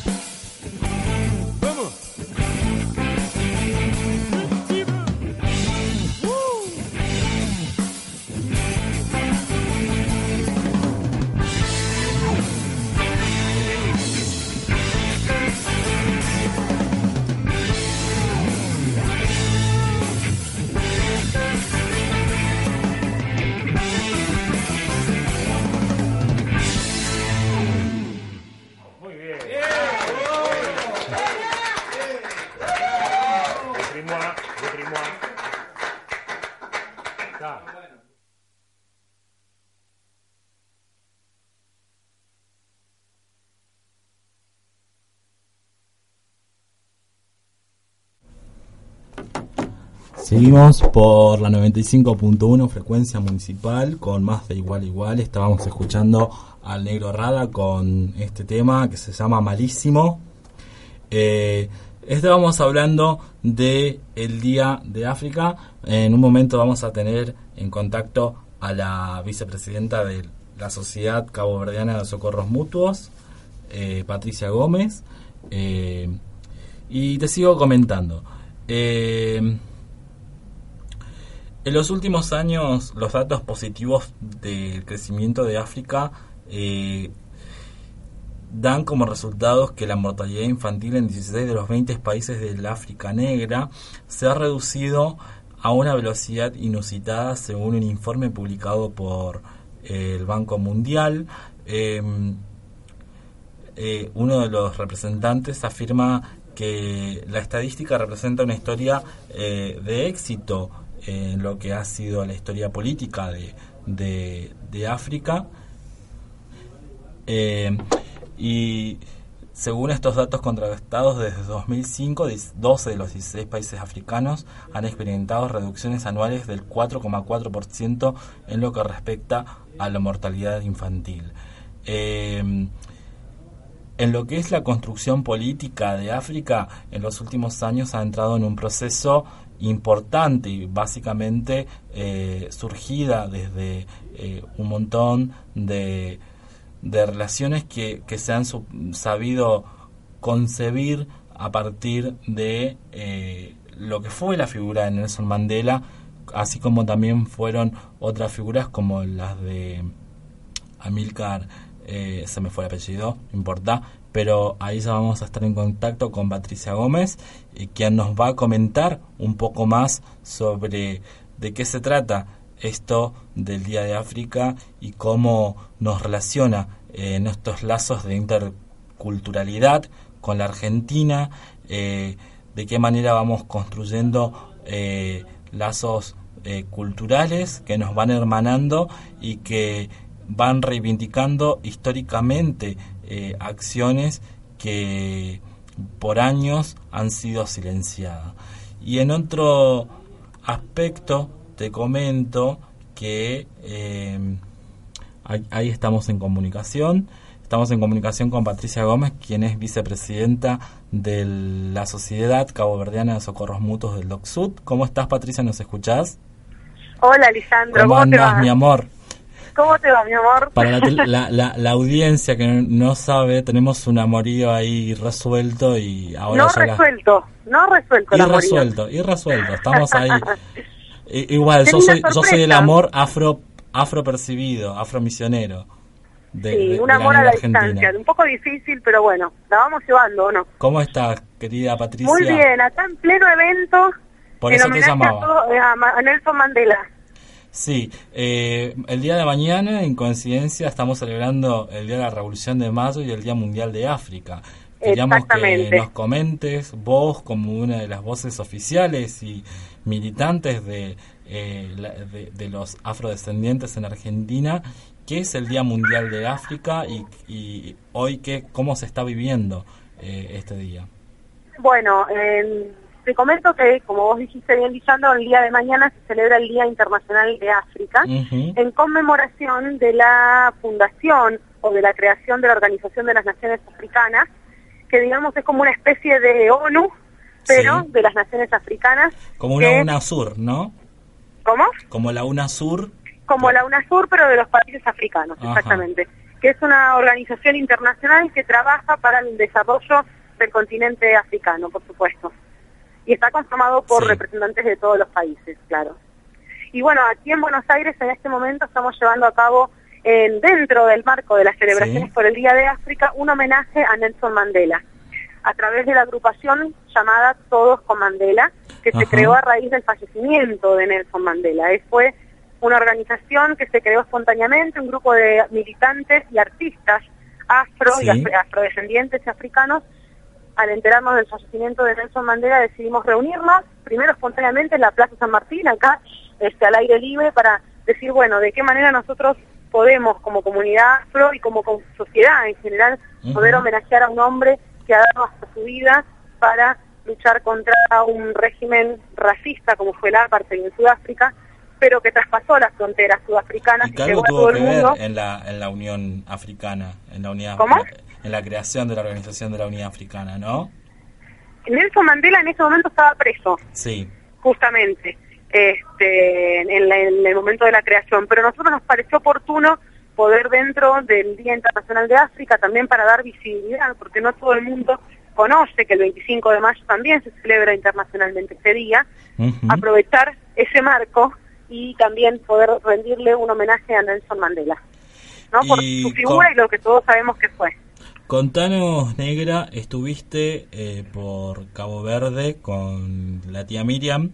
Seguimos por la 95.1 frecuencia municipal con más de igual igual. Estábamos escuchando al negro Rada con este tema que se llama Malísimo. Eh, estábamos hablando de el Día de África. En un momento vamos a tener en contacto a la vicepresidenta de la Sociedad Caboverdiana de Socorros Mutuos, eh, Patricia Gómez. Eh, y te sigo comentando. Eh, en los últimos años, los datos positivos del crecimiento de África eh, dan como resultados que la mortalidad infantil en 16 de los 20 países del África negra se ha reducido a una velocidad inusitada según un informe publicado por eh, el Banco Mundial. Eh, eh, uno de los representantes afirma que la estadística representa una historia de éxito en lo que ha sido la historia política de, de, África Eh, y según estos datos contrastados desde 2005, 12 de los 16 países africanos han experimentado reducciones anuales del 4,4% en lo que respecta a la mortalidad infantil. Eh, en lo que es la construcción política de África, en los últimos años ha entrado en un proceso importante y básicamente eh, surgida desde eh, un montón de, de relaciones que, que, se han sabido concebir a partir de eh, lo que fue la figura de Nelson Mandela, así como también fueron otras figuras como las de Amilcar se me fue el apellido, no importa, pero ahí ya vamos a estar en contacto con Patricia Gómez, eh, quien nos va a comentar un poco más sobre de qué se trata esto del Día de África y cómo nos relaciona eh, en estos lazos de interculturalidad con la Argentina, eh, de qué manera vamos construyendo eh, lazos culturales que nos van hermanando y que van reivindicando históricamente eh, acciones que por años han sido silenciadas. Y en otro aspecto te comento que eh, ahí, estamos en comunicación. Estamos en comunicación con Patricia Gómez, quien es vicepresidenta de la Sociedad Caboverdiana de Socorros Mutuos del DOCSUD. ¿Cómo estás, Patricia? ¿Nos escuchás? Hola, Lisandro. ¿Cómo, ¿Cómo andas, mi amor? ¿Cómo te va, mi amor? Para la, la, la, la, audiencia que no sabe, tenemos un amorío ahí resuelto y ahora No resuelto, no resuelto el Irresuelto, irresuelto, estamos ahí. Igual, yo soy, yo soy el amor afro afro percibido, afro misionero. De, sí, de, un amor a la Argentina. distancia, un poco difícil, pero bueno, la vamos llevando, ¿o no? ¿Cómo estás, querida Patricia? Muy bien, acá en pleno evento, Por eso te llamaba. A, todo, eh, a Nelson Mandela. Sí, eh, el día de mañana, en coincidencia, estamos celebrando el Día de la Revolución de Mayo y el Día Mundial de África. Queríamos que nos comentes, vos como una de las voces oficiales y militantes de, eh, la, de, de, los afrodescendientes en Argentina, qué es el Día Mundial de África y, y hoy qué, cómo se está viviendo eh, este día. Bueno, eh, te comento que, como vos dijiste bien, Lisandro, el día de mañana se celebra el Día Internacional de África uh -huh. en conmemoración de la fundación o de la creación de la Organización de las Naciones Africanas, que digamos es como una especie de ONU, pero sí. de las naciones africanas. Como una que... UNASUR, ¿no? ¿Cómo? Como la UNASUR. Como la UNASUR, pero de los países africanos, Ajá. exactamente. Que es una organización internacional que trabaja para el desarrollo del continente africano, por supuesto y está conformado por sí. representantes de todos los países, claro. Y bueno, aquí en Buenos Aires en este momento estamos llevando a cabo, en, dentro del marco de las celebraciones sí. por el Día de África, un homenaje a Nelson Mandela, a través de la agrupación llamada Todos con Mandela, que Ajá. se creó a raíz del fallecimiento de Nelson Mandela. Es, fue una organización que se creó espontáneamente, un grupo de militantes y artistas afro sí. y afrodescendientes y africanos al enterarnos del fallecimiento de Nelson Mandela decidimos reunirnos, primero espontáneamente en la Plaza San Martín, acá, este, al aire libre, para decir, bueno, de qué manera nosotros podemos, como comunidad afro y como, como sociedad en general, uh -huh. poder homenajear a un hombre que ha dado hasta su vida para luchar contra un régimen racista como fue el apartheid en Sudáfrica, pero que traspasó las fronteras sudafricanas y, que y llegó a todo el mundo. En la, en la Unión Africana, en la Unidad ¿Cómo? En la creación de la Organización de la Unidad Africana, ¿no? Nelson Mandela en ese momento estaba preso. Sí. Justamente, este, en, la, en el momento de la creación. Pero a nosotros nos pareció oportuno poder dentro del Día Internacional de África también para dar visibilidad, porque no todo el mundo conoce que el 25 de mayo también se celebra internacionalmente ese día, uh -huh. aprovechar ese marco y también poder rendirle un homenaje a Nelson Mandela, ¿no? Por su figura y lo que todos sabemos que fue. Contanos, Negra, estuviste eh, por Cabo Verde con la tía Miriam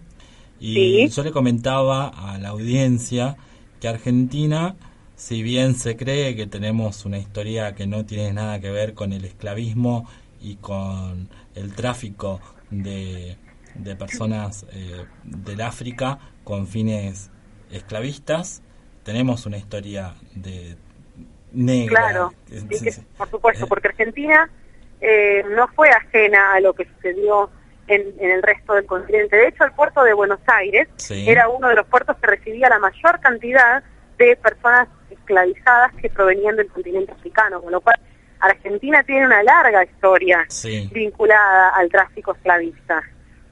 y sí. yo le comentaba a la audiencia que Argentina, si bien se cree que tenemos una historia que no tiene nada que ver con el esclavismo y con el tráfico de, de personas eh, del África con fines esclavistas, tenemos una historia de negra. Claro, sí, que, por supuesto, porque Argentina eh, no fue ajena a lo que sucedió en, en, el resto del continente. De hecho, el puerto de Buenos Aires Sí. era uno de los puertos que recibía la mayor cantidad de personas esclavizadas que provenían del continente africano, con lo cual Argentina tiene una larga historia Sí. vinculada al tráfico esclavista.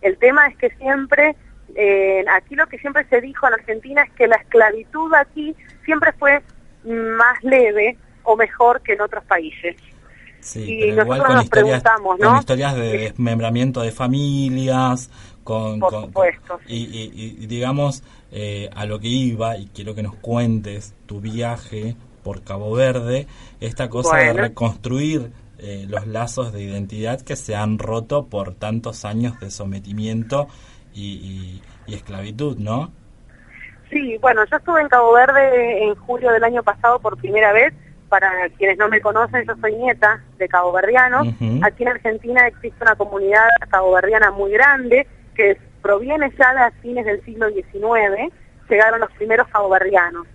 El tema es que siempre, eh, aquí lo que siempre se dijo en Argentina es que la esclavitud aquí siempre fue más leve o mejor que en otros países. Sí, Y pero nosotros igual con nos historias, preguntamos, con ¿no? historias de desmembramiento de familias, con, Por con- supuesto. y, y- y digamos eh, a lo que iba y quiero que nos cuentes tu viaje por Cabo Verde, esta cosa de reconstruir eh, los lazos de identidad que se han roto por tantos años de sometimiento y- y esclavitud, ¿no? Sí, bueno, yo estuve en Cabo Verde en julio del año pasado por primera vez. Para quienes no me conocen, yo soy nieta de caboverdianos. Ujú. Aquí en Argentina existe una comunidad caboverdiana muy grande que proviene ya de a fines del siglo XIX. Llegaron los primeros caboverdianos.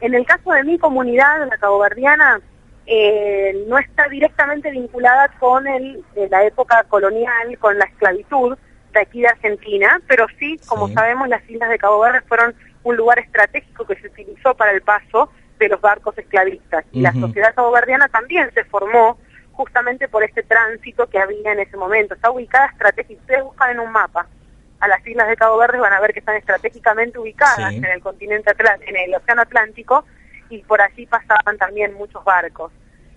En el caso de mi comunidad, la caboverdiana, eh, no está directamente vinculada con el, la época colonial, con la esclavitud de aquí de Argentina, pero sí, como sabemos, las islas de Cabo Verde fueron un lugar estratégico que se utilizó para el paso de los barcos esclavistas. Y la sociedad caboverdiana también se formó justamente por este tránsito que había en ese momento. Está ubicada estratégicamente, ustedes buscan en un mapa a las islas de Cabo Verde van a ver que están estratégicamente ubicadas Sí. en el continente Atlántico, en el Océano Atlántico y por allí pasaban también muchos barcos.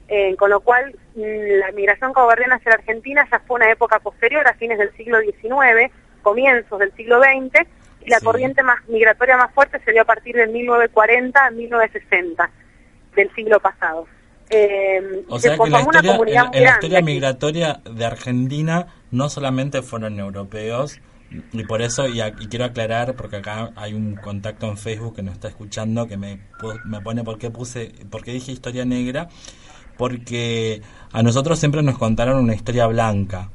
Eh, con lo cual, mm, la migración caboverdiana hacia la Argentina ya fue una época posterior, a fines del siglo XIX, comienzos del siglo XX, y la corriente más migratoria más fuerte se dio a partir de 1940 a 1960 del siglo pasado. Eh, O se sea que la una en, la historia migratoria de Argentina no solamente fueron europeos, y por eso, y, a- y quiero aclarar, porque acá hay un contacto en Facebook que nos está escuchando que me, me pone por qué puse, por qué dije historia negra, porque a nosotros siempre nos contaron una historia blanca,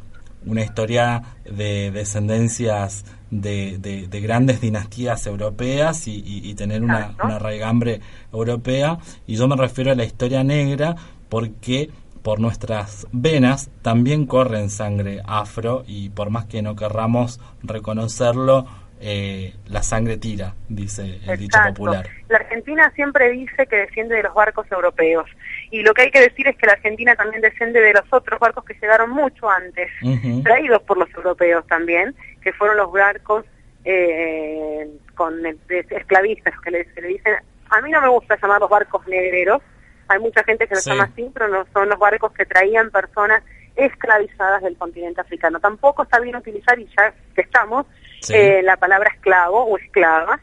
una historia de descendencias de, de- de grandes dinastías europeas y, y- y tener una, una raigambre europea. Y yo me refiero a la historia negra porque por nuestras venas también corren sangre afro y por más que no querramos reconocerlo, eh, la sangre tira, dice el dicho popular. La Argentina siempre dice que desciende de los barcos europeos. Y lo que hay que decir es que la Argentina también desciende de los otros barcos que llegaron mucho antes, traídos por los europeos también, que fueron los barcos eh, con esclavistas, que le, se le dicen... A mí no me gusta llamar los barcos negreros, hay mucha gente que los Sí. llama así, pero no son los barcos que traían personas esclavizadas del continente africano. Tampoco está bien utilizar, y ya que estamos, Sí. eh, la palabra esclavo o esclava,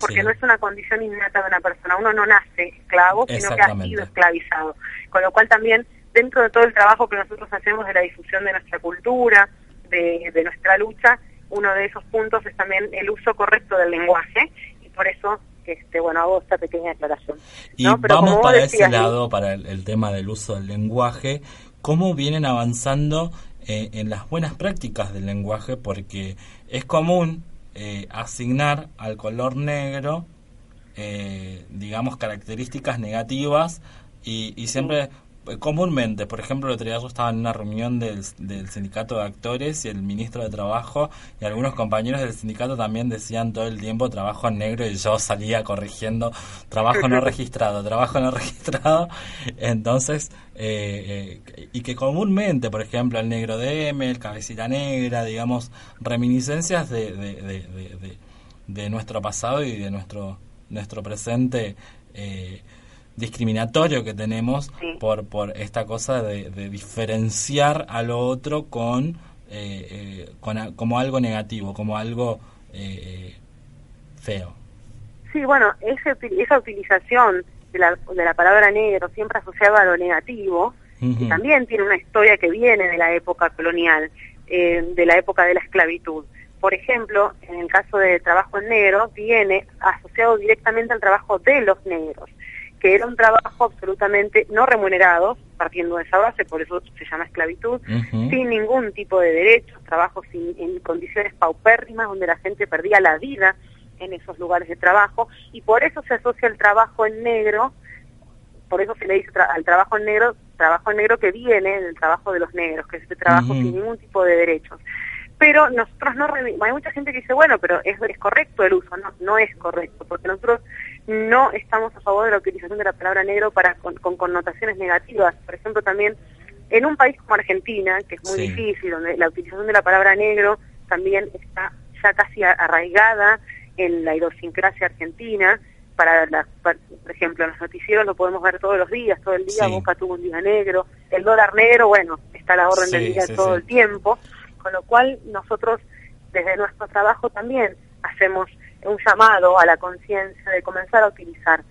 porque Sí. no es una condición innata de una persona. Uno no nace esclavo, sino que ha sido esclavizado. Con lo cual también, dentro de todo el trabajo que nosotros hacemos de la difusión de nuestra cultura, de, de nuestra lucha, uno de esos puntos es también el uso correcto del lenguaje y por eso, este, bueno, hago esta pequeña aclaración. Y ¿no? Pero vamos para decías, ese lado, para el, el tema del uso del lenguaje, cómo vienen avanzando eh, en las buenas prácticas del lenguaje, porque es común eh, asignar al color negro, eh, digamos, características negativas y, y siempre, comúnmente, por ejemplo, el otro día yo estaba en una reunión del, del sindicato de actores y el ministro de Trabajo y algunos compañeros del sindicato también decían todo el tiempo trabajo en negro y yo salía corrigiendo trabajo no registrado, trabajo no registrado. Entonces, eh, eh, y que comúnmente, por ejemplo, el negro de M, el cabecita negra, digamos, reminiscencias de, de, de, de- de- de nuestro pasado y de nuestro, nuestro presente. eh, discriminatorio que tenemos por por esta cosa de, de diferenciar a lo otro con, eh, eh, con a- como algo negativo como algo eh, feo. Sí, bueno, ese uti- esa utilización de la, de la palabra negro siempre asociada a lo negativo, también tiene una historia que viene de la época colonial, eh, de la época de la esclavitud. Por ejemplo, en el caso de trabajo en negro, viene asociado directamente al trabajo de los negros, que era un trabajo absolutamente no remunerado, partiendo de esa base, por eso se llama esclavitud, sin ningún tipo de derechos, trabajo sin, en condiciones paupérrimas, donde la gente perdía la vida en esos lugares de trabajo, y por eso se asocia el trabajo en negro por eso se le dice al trabajo en negro, trabajo en negro que viene del trabajo de los negros, que es este trabajo sin ningún tipo de derechos. Pero nosotros no, hay mucha gente que dice, bueno, pero es, es correcto el uso, no, no es correcto, porque nosotros no estamos a favor de la utilización de la palabra negro para con, connotaciones negativas. Por ejemplo, también en un país como Argentina, que es muy difícil, donde la utilización de la palabra negro también está ya casi arraigada en la idiosincrasia argentina, para, por ejemplo, los noticieros lo podemos ver todos los días, todo el día, Boca tuvo un día negro, el dólar negro, bueno, está a la orden del día todo el tiempo, con lo cual nosotros desde nuestro trabajo también hacemos un llamado a la conciencia de comenzar a utilizar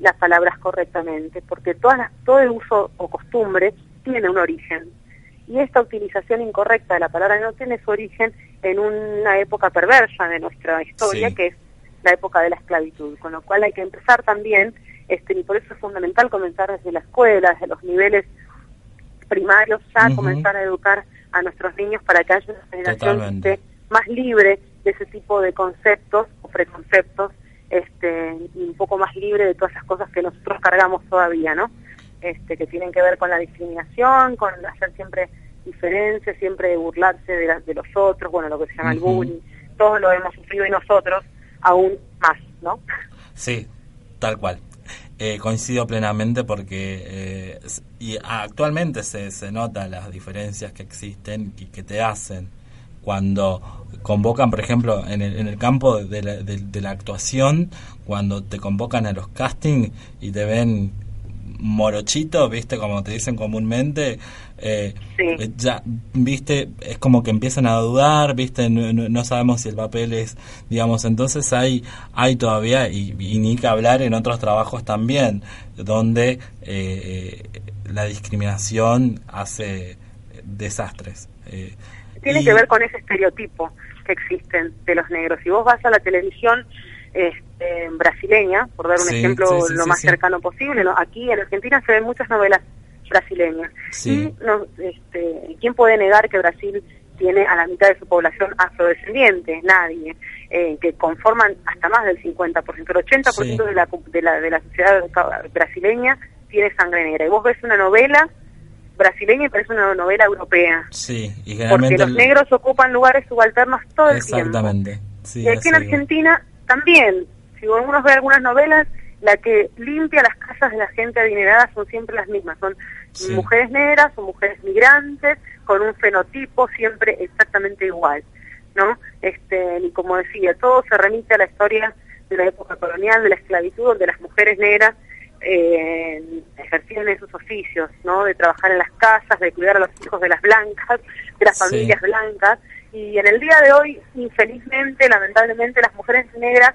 las palabras correctamente, porque todas las, todo el uso o costumbre tiene un origen. Y esta utilización incorrecta de la palabra no tiene su origen en una época perversa de nuestra historia, que es la época de la esclavitud, con lo cual hay que empezar también, este, y por eso es fundamental comenzar desde la escuela, desde los niveles primarios, ya comenzar a educar a nuestros niños para que haya una generación más libre ese tipo de conceptos o preconceptos, este, y un poco más libre de todas esas cosas que nosotros cargamos todavía, ¿no? Este, que tienen que ver con la discriminación, con hacer siempre diferencias, siempre burlarse de, de los otros, bueno, lo que se llama el bullying, todos lo hemos sufrido y nosotros, aún más, ¿no? Sí, tal cual. Eh, coincido plenamente porque eh, y actualmente se, se nota las diferencias que existen y que te hacen cuando convocan, por ejemplo, en el, en el campo de la, de la actuación, cuando te convocan a los castings y te ven morochito, viste, como te dicen comúnmente, eh, ya, viste, es como que empiezan a dudar, viste, no, sabemos si el papel es, digamos, entonces hay, hay todavía, y, ni que hablar en otros trabajos también, donde eh, la discriminación hace desastres. Eh, Tiene que ver con ese estereotipo que existen de los negros. Si vos vas a la televisión, este, brasileña, por dar un ejemplo lo más cercano posible. Aquí en Argentina se ven muchas novelas brasileñas. Y no, este, ¿quién puede negar que Brasil tiene a la mitad de su población afrodescendiente? Nadie. Eh, que conforman hasta más del 50%. El 80% de, la, de, la, de la sociedad brasileña tiene sangre negra. Y vos ves una novela brasileña y parece una novela europea. Sí, Porque los negros ocupan lugares subalternos todo el tiempo. Exactamente. y aquí en Argentina también, si uno ve algunas novelas, la que limpia las casas de la gente adinerada son siempre las mismas, son mujeres negras o mujeres migrantes con un fenotipo siempre exactamente igual, ¿no? Este, y como decía, todo se remite a la historia de la época colonial, de la esclavitud, donde las mujeres negras eh, ejercían esos oficios, ¿no? De trabajar en las casas, de cuidar a los hijos de las blancas, de las familias blancas, y en el día de hoy, infelizmente, lamentablemente, las mujeres negras,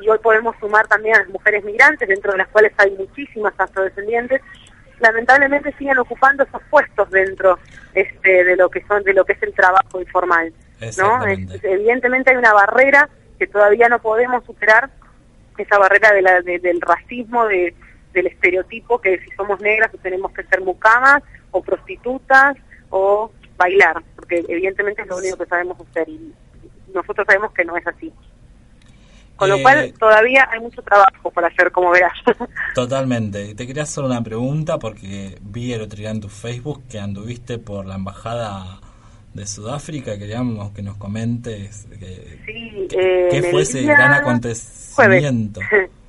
y hoy podemos sumar también a las mujeres migrantes, dentro de las cuales hay muchísimas afrodescendientes, lamentablemente siguen ocupando esos puestos dentro este, de lo que son de lo que es el trabajo informal no evidentemente hay una barrera que todavía no podemos superar esa barrera de la, del racismo de, del estereotipo que si somos negras tenemos que ser mucamas o prostitutas o bailar, porque evidentemente es lo único que sabemos hacer y nosotros sabemos que no es así. Con lo cual eh, todavía hay mucho trabajo para hacer, como verás. Totalmente. Te quería hacer una pregunta porque vi el otro día en tu Facebook que anduviste por la embajada de Sudáfrica. Queríamos que nos comentes que, sí, qué eh, fue ese gran acontecimiento.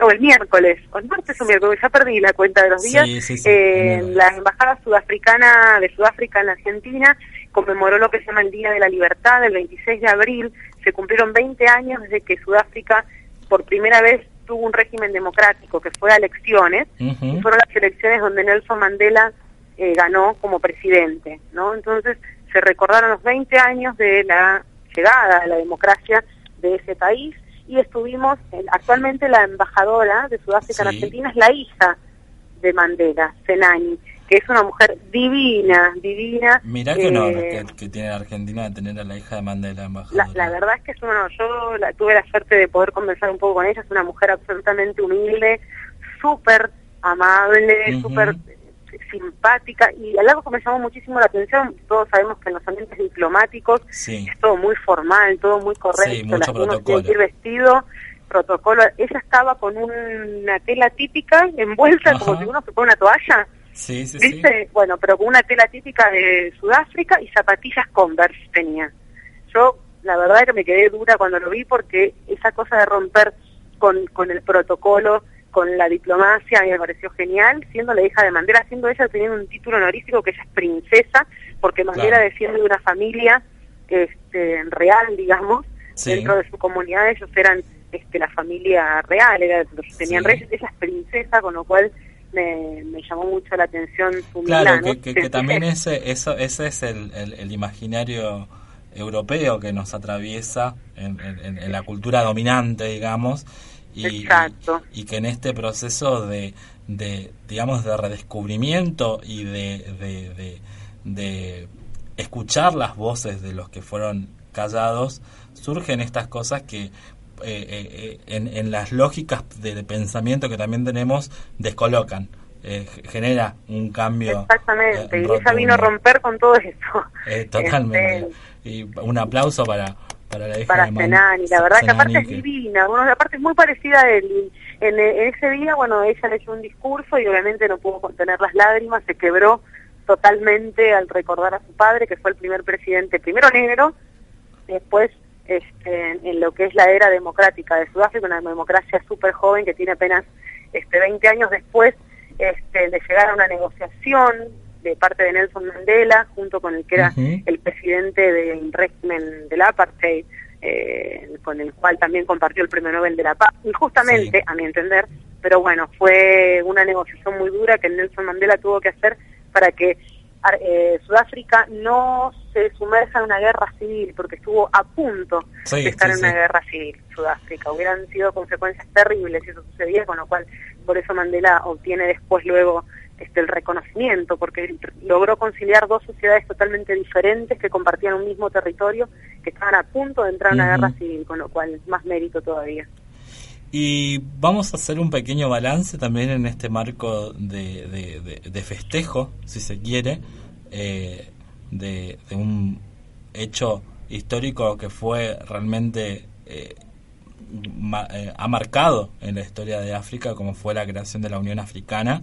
o el miércoles, o el martes o miércoles, ya perdí la cuenta de los días, eh, la Embajada Sudafricana de Sudáfrica en la Argentina conmemoró lo que se llama el Día de la Libertad, el 26 de abril, se cumplieron 20 años desde que Sudáfrica por primera vez tuvo un régimen democrático, que fue a elecciones, y fueron las elecciones donde Nelson Mandela eh, ganó como presidente, ¿no? Entonces se recordaron los 20 años de la llegada a la democracia de ese país, y estuvimos, actualmente la embajadora de Sudáfrica en Argentina es la hija de Mandela, Senani, que es una mujer divina, divina. Mirá honor eh, que, tiene Argentina de tener a la hija de Mandela embajadora. La, verdad es que es un honor. Yo la, tuve la suerte de poder conversar un poco con ella. Es una mujer absolutamente humilde, súper amable, súper simpática y algo que me llamó muchísimo la atención, todos sabemos que en los ambientes diplomáticos es todo muy formal, todo muy correcto, sí, mucho ir vestido protocolo, ella estaba con una tela típica envuelta como si uno se pone una toalla. Sí, sí, ¿Viste? Bueno, pero con una tela típica de Sudáfrica y zapatillas Converse tenía. Yo, la verdad que me quedé dura cuando lo vi porque esa cosa de romper con, con el protocolo, con la diplomacia, a mí me pareció genial, siendo la hija de Mandela, siendo ella teniendo un título honorífico que ella es princesa, porque Mandela desciende de una familia este, real, digamos, dentro de su comunidad ellos eran este, la familia real, era, tenían reyes, ella es princesa, con lo cual me, llamó mucho la atención su Claro, que, también ese, eso, ese es el, el, imaginario europeo que nos atraviesa en, en, la cultura dominante, digamos, y, y, que en este proceso de, de digamos, de redescubrimiento y de, de, de escuchar las voces de los que fueron callados, surgen estas cosas que eh, eh, en, en, las lógicas de pensamiento que también tenemos descolocan. Eh, genera un cambio. Exactamente, y ella vino a romper con todo eso. totalmente. Este, y un aplauso para, para la hija para de Senani, la verdad que aparte es divina, bueno, aparte es muy parecida a él. En, en, ese día, bueno, ella le hizo un discurso y obviamente no pudo contener las lágrimas, se quebró totalmente al recordar a su padre, que fue el primer presidente, primero negro, después este, en lo que es la era democrática de Sudáfrica, una democracia súper joven que tiene apenas este, 20 años después este, de llegar a una negociación de parte de Nelson Mandela, junto con el que era el presidente del régimen del apartheid, eh, con el cual también compartió el premio Nobel de la Paz, injustamente, a mi entender, pero bueno, fue una negociación muy dura que Nelson Mandela tuvo que hacer para que eh, Sudáfrica no se sumerja en una guerra civil, porque estuvo a punto de estar en una guerra civil, Sudáfrica. Hubieran sido consecuencias terribles si eso sucedía, con lo cual por eso Mandela obtiene después luego este el reconocimiento, porque logró conciliar dos sociedades totalmente diferentes que compartían un mismo territorio, que estaban a punto de entrar en una guerra civil, con lo cual más mérito todavía. Y vamos a hacer un pequeño balance también en este marco de, de, festejo, si se quiere, eh, de, un hecho histórico que fue realmente eh, eh, ha marcado en la historia de África, como fue la creación de la Unión Africana.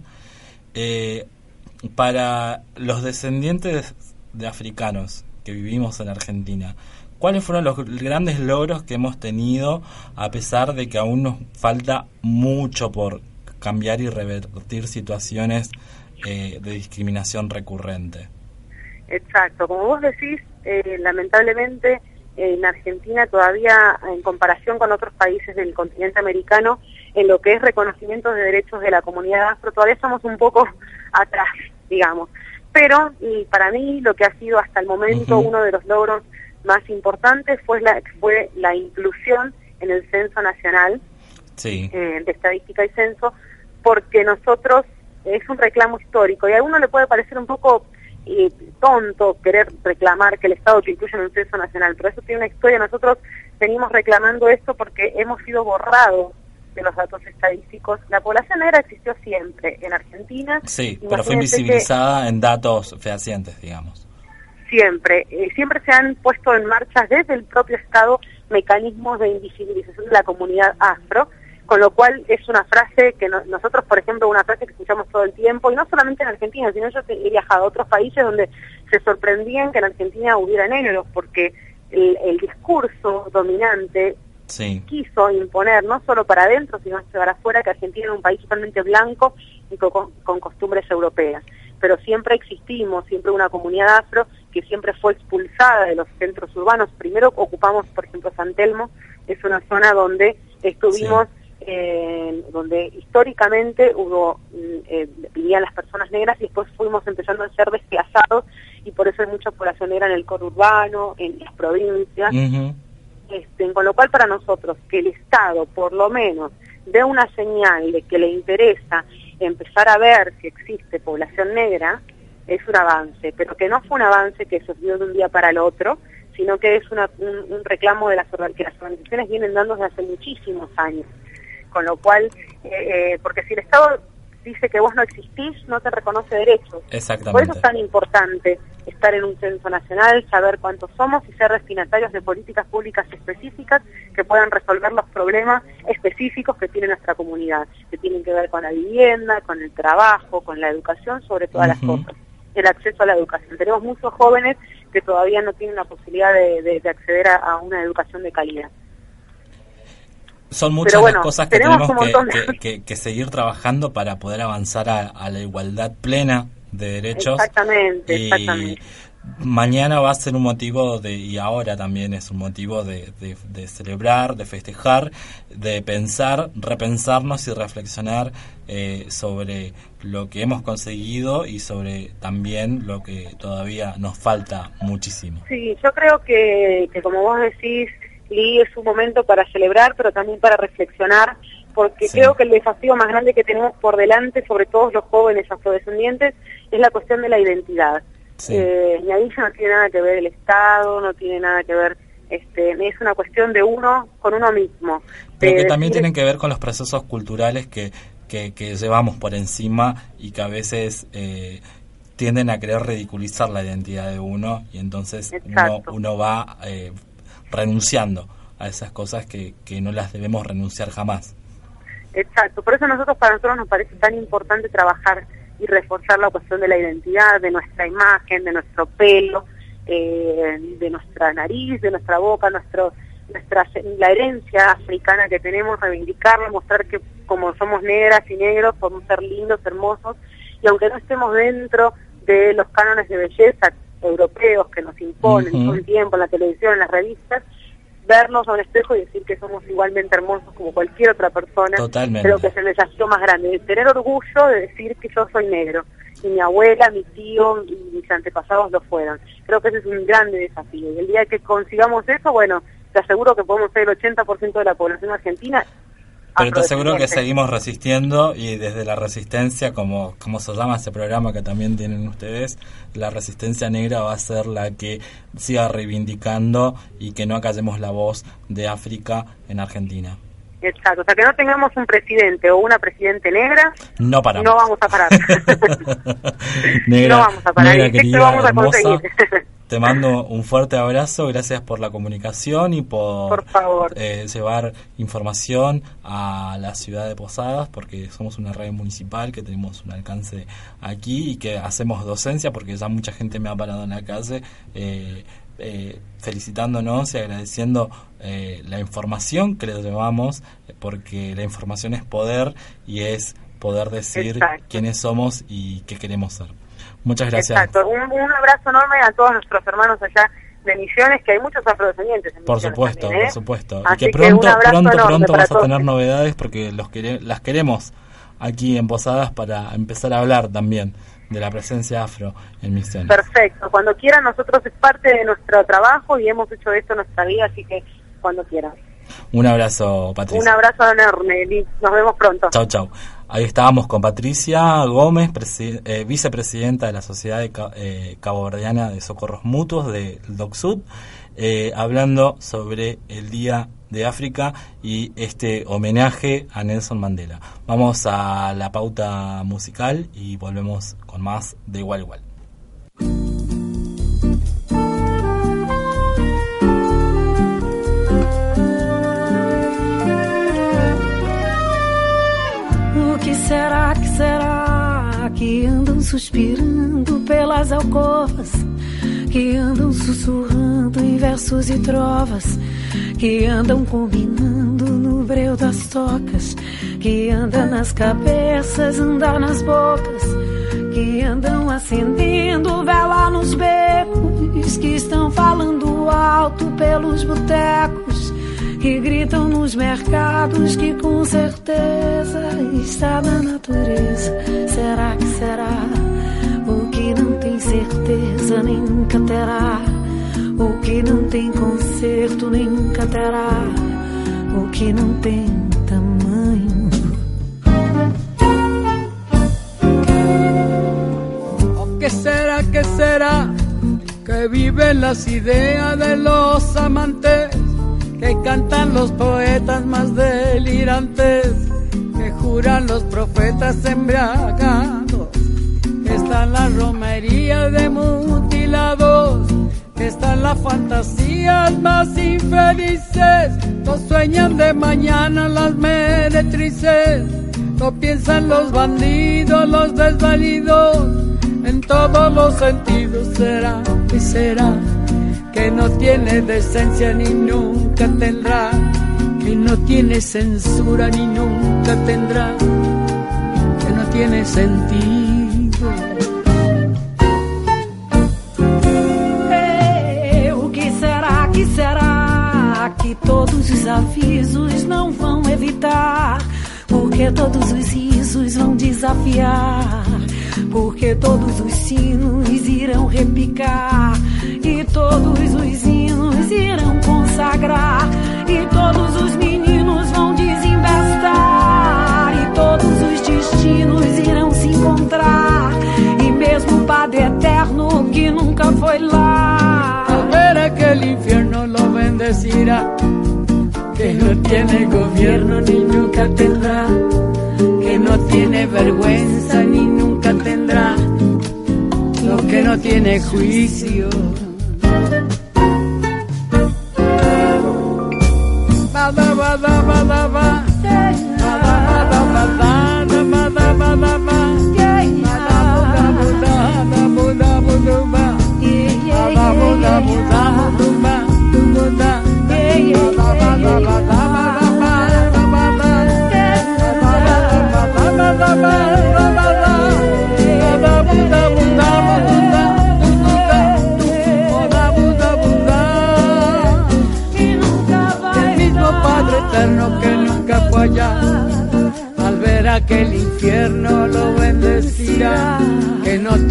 Para los descendientes de africanos que vivimos en Argentina, ¿Cuáles fueron los grandes logros que hemos tenido a pesar de que aún nos falta mucho por cambiar y revertir situaciones eh, de discriminación recurrente? Exacto, como vos decís, eh, lamentablemente en Argentina todavía en comparación con otros países del continente americano, en lo que es reconocimiento de derechos de la comunidad afro, todavía estamos un poco atrás, digamos. Pero y para mí lo que ha sido hasta el momento uno de los logros más importante fue la, fue la inclusión en el Censo Nacional eh, de Estadística y Censo, porque nosotros, es un reclamo histórico, y a uno le puede parecer un poco eh, tonto querer reclamar que el Estado te incluya en un censo nacional, pero eso tiene una historia, nosotros venimos reclamando esto porque hemos sido borrados de los datos estadísticos. La población negra existió siempre en Argentina. Sí, pero fue invisibilizada en datos fehacientes, digamos siempre. Eh, siempre se han puesto en marcha desde el propio Estado mecanismos de invisibilización de la comunidad afro, con lo cual es una frase que nosotros, por ejemplo, una frase que escuchamos todo el tiempo, y no solamente en Argentina, sino yo he viajado a otros países donde se sorprendían que en Argentina hubiera negros, porque el, discurso dominante quiso imponer, no solo para adentro, sino para afuera, que Argentina era un país totalmente blanco y con costumbres europeas pero siempre existimos, siempre una comunidad afro que siempre fue expulsada de los centros urbanos. Primero ocupamos, por ejemplo, San Telmo, es una zona donde estuvimos, eh, donde históricamente hubo, mm, eh, vivían las personas negras y después fuimos empezando a ser desplazados y por eso hay mucha población negra en el urbano, en las provincias. Este, con lo cual para nosotros que el Estado por lo menos dé una señal de que le interesa empezar a ver si existe población negra es un avance, pero que no fue un avance que surgió de un día para el otro, sino que es una, un, reclamo de las, que las organizaciones vienen dando desde hace muchísimos años. Con lo cual, eh, eh, porque si el Estado dice que vos no existís, no te reconoce derechos. Exactamente. Por eso es tan importante estar en un censo nacional, saber cuántos somos y ser destinatarios de políticas públicas específicas que puedan resolver los problemas específicos que tiene nuestra comunidad, que tienen que ver con la vivienda, con el trabajo, con la educación, sobre todas las cosas, el acceso a la educación. Tenemos muchos jóvenes que todavía no tienen la posibilidad de, acceder a, una educación de calidad. Son muchas las cosas que tenemos, que, seguir trabajando para poder avanzar a, la igualdad plena de derechos. Exactamente, exactamente mañana va a ser un motivo de, y ahora también es un motivo de, de, celebrar, de festejar, de pensar, repensarnos y reflexionar eh, sobre lo que hemos conseguido y sobre también lo que todavía nos falta muchísimo. Sí, yo creo que, que como vos decís, Lee, es un momento para celebrar, pero también para reflexionar, porque creo que el desafío más grande que tenemos por delante, sobre todos los jóvenes afrodescendientes, es la cuestión de la identidad. Eh, y ahí ya no tiene nada que ver el Estado, no tiene nada que ver, este, es una cuestión de uno con uno mismo. Pero que también tienen que ver con los procesos culturales que, que, llevamos por encima y que a veces eh, tienden a querer ridiculizar la identidad de uno y entonces uno, uno, va eh, renunciando a esas cosas que, que no las debemos renunciar jamás. Exacto, por eso nosotros para nosotros nos parece tan importante trabajar y reforzar la cuestión de la identidad, de nuestra imagen, de nuestro pelo, eh, de nuestra nariz, de nuestra boca, nuestro, nuestra, la herencia africana que tenemos, reivindicarla, mostrar que como somos negras y negros podemos ser lindos, hermosos, y aunque no estemos dentro de los cánones de belleza europeos que nos imponen todo el tiempo en la televisión, en las revistas, vernos a un espejo y decir que somos igualmente hermosos como cualquier otra persona. Creo que es el desafío más grande, tener orgullo de decir que yo soy negro. Y mi abuela, mi tío y mis antepasados lo fueron. Creo que ese es un grande desafío. Y el día que consigamos eso, bueno, te aseguro que podemos ser el 80% de la población argentina pero te aseguro que seguimos resistiendo y desde la resistencia, como, como se llama ese programa que también tienen ustedes, la resistencia negra va a ser la que siga reivindicando y que no acallemos la voz de África en Argentina. Exacto, o sea que no tengamos un presidente o una presidente negra, no, paramos. no vamos a parar. negra, no vamos a parar, negra, querida, vamos a conseguir. Te mando un fuerte abrazo, gracias por la comunicación y por, eh, llevar información a la ciudad de Posadas, porque somos una red municipal que tenemos un alcance aquí y que hacemos docencia, porque ya mucha gente me ha parado en la calle eh, eh, felicitándonos y agradeciendo la información que le llevamos, porque la información es poder y es poder decir quiénes somos y qué queremos ser. Muchas gracias. Exacto. Un, abrazo enorme a todos nuestros hermanos allá de Misiones, que hay muchos afrodescendientes en Por supuesto, por ¿eh? supuesto. y que pronto, pronto, pronto vas a tener novedades porque los las queremos aquí en Posadas para empezar a hablar también de la presencia afro en Misiones. Perfecto. Cuando quieran, nosotros es parte de nuestro trabajo y hemos hecho esto en nuestra vida, así que cuando quieran. Un abrazo, Patricia. Un abrazo enorme, Nos vemos pronto. Chao, chao. Ahí estábamos con Patricia Gómez, eh, vicepresidenta de la Sociedad de eh, Cabo Verdeana de Socorros Mutuos del DOCSUD, eh, hablando sobre el Día de África y este homenaje a Nelson Mandela. Vamos a la pauta musical y volvemos con más de igual igual. Será que será que andam suspirando pelas alcovas? Que andam sussurrando em versos e trovas? Que andam combinando no breu das tocas? Que anda nas cabeças, anda nas bocas? Que andam acendendo vela nos becos? Que estão falando alto pelos botecos? Que gritam nos mercados que com certeza está na natureza. Será que será? O que não tem certeza nunca terá. O que não tem conserto nunca terá. O que não tem tamanho. O que será, que será? Que viven las ideas de los amantes que cantan los poetas más delirantes, que juran los profetas embriagados, que están las romerías de mutilados, que están las fantasías más infelices. No sueñan de mañana las meretrices. No piensan los bandidos, los desvalidos. En todos los sentidos será y será que no tiene decencia ni nunca tendrá. Que no tiene censura ni nunca tendrá. Que no tiene sentido. o que será, que será que todos os avisos não vão evitar? Porque todos os risos vão desafiar. Porque todos os sinos irão repicar. E todos os hinos irão consagrar. E todos os meninos vão desembestar. E todos os destinos irão se encontrar. E mesmo o Padre Eterno que nunca foi lá. Al ver aquel infierno lo bendecirá. Que no tiene gobierno ni nunca tendrá. Que no tiene vergüenza ni nunca tendrá. Lo que no tiene juicio. Bada, bada, ba.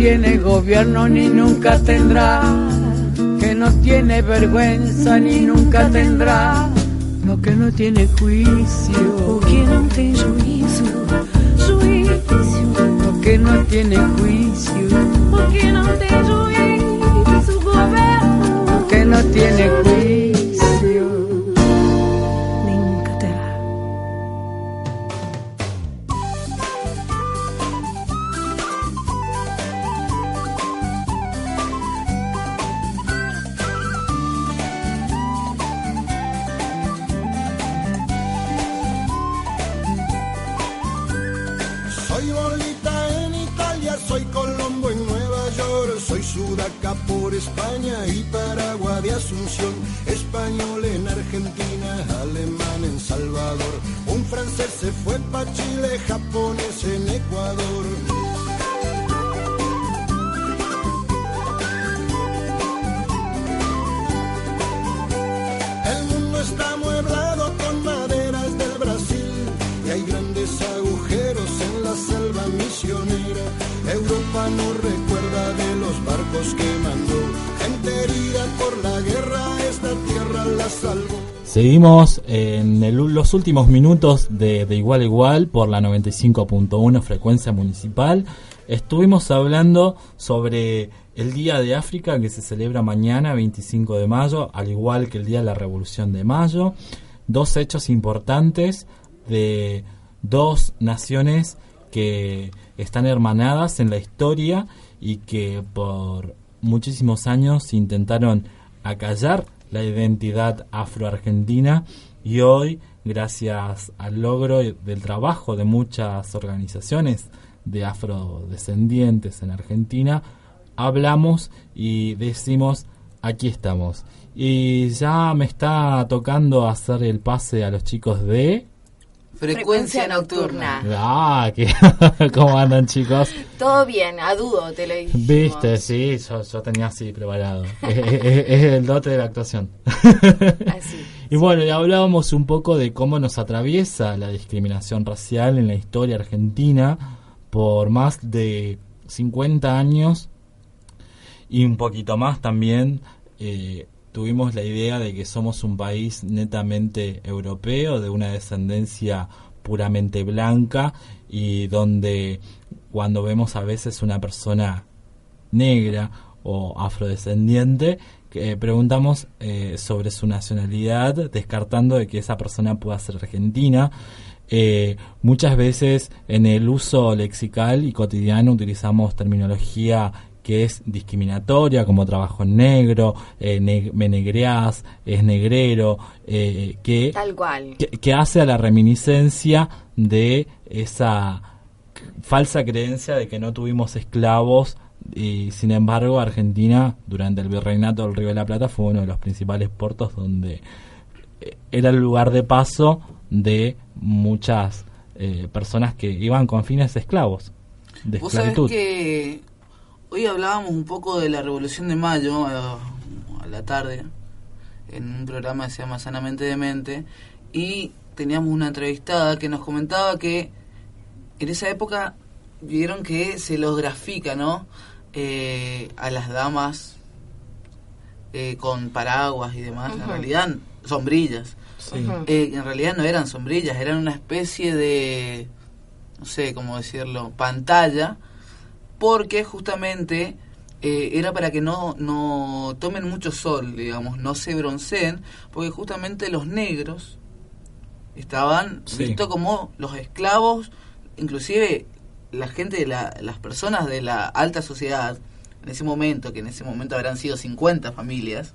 Tiene gobierno ni nunca tendrá. Que no tiene vergüenza ni nunca tendrá. Lo que no tiene juicio. Que não tem juízo, juízo. Lo que no tiene juicio. O que não tem juízo, governo. Lo que no tiene juicio. Seguimos en los últimos minutos de, de Igual a Igual por la 95.1 frecuencia municipal. Estuvimos hablando sobre el Día de África que se celebra mañana, 25 de mayo, al igual que el Día de la Revolución de Mayo. Dos hechos importantes de dos naciones que están hermanadas en la historia y que por muchísimos años intentaron acallar la identidad afroargentina y hoy, gracias al logro del trabajo de muchas organizaciones de afrodescendientes en Argentina, hablamos y decimos aquí estamos. Y ya me está tocando hacer el pase a los chicos de... Frecuencia nocturna. Ah, que ¿cómo andan chicos? Todo bien, a dudo te lo dije. Viste, sí, yo, yo tenía así preparado. es, es- es el dote de la actuación. y bueno, y hablábamos un poco de cómo nos atraviesa la discriminación racial en la historia argentina por más de 50 años y un poquito más también. eh, tuvimos la idea de que somos un país netamente europeo, de una descendencia puramente blanca y donde cuando vemos a veces una persona negra o afrodescendiente, eh, preguntamos eh, sobre su nacionalidad, descartando de que esa persona pueda ser argentina. Eh, muchas veces en el uso lexical y cotidiano utilizamos terminología que es discriminatoria, como trabajo en negro, eh, me negreás, es negrero, eh, que, Tal cual. Que, hace a la reminiscencia de esa falsa creencia de que no tuvimos esclavos y sin embargo Argentina durante el virreinato del Río de la Plata fue uno de los principales puertos donde eh, era el lugar de paso de muchas eh, personas que iban con fines esclavos de ¿Vos que hoy hablábamos un poco de la Revolución de Mayo a, la tarde en un programa que se llama Sanamente de Mente y teníamos una entrevistada que nos comentaba que en esa época vieron que se los grafica, ¿no? Eh, a las damas eh, con paraguas y demás, en realidad sombrillas. Eh, en realidad no eran sombrillas, eran una especie de, no sé cómo decirlo, pantalla, porque justamente era para que no, no tomen mucho sol, digamos, no se bronceen, porque justamente los negros estaban vistos como los esclavos, inclusive la gente, de la, las personas de la alta sociedad, en ese momento, que en ese momento habrán sido 50 familias.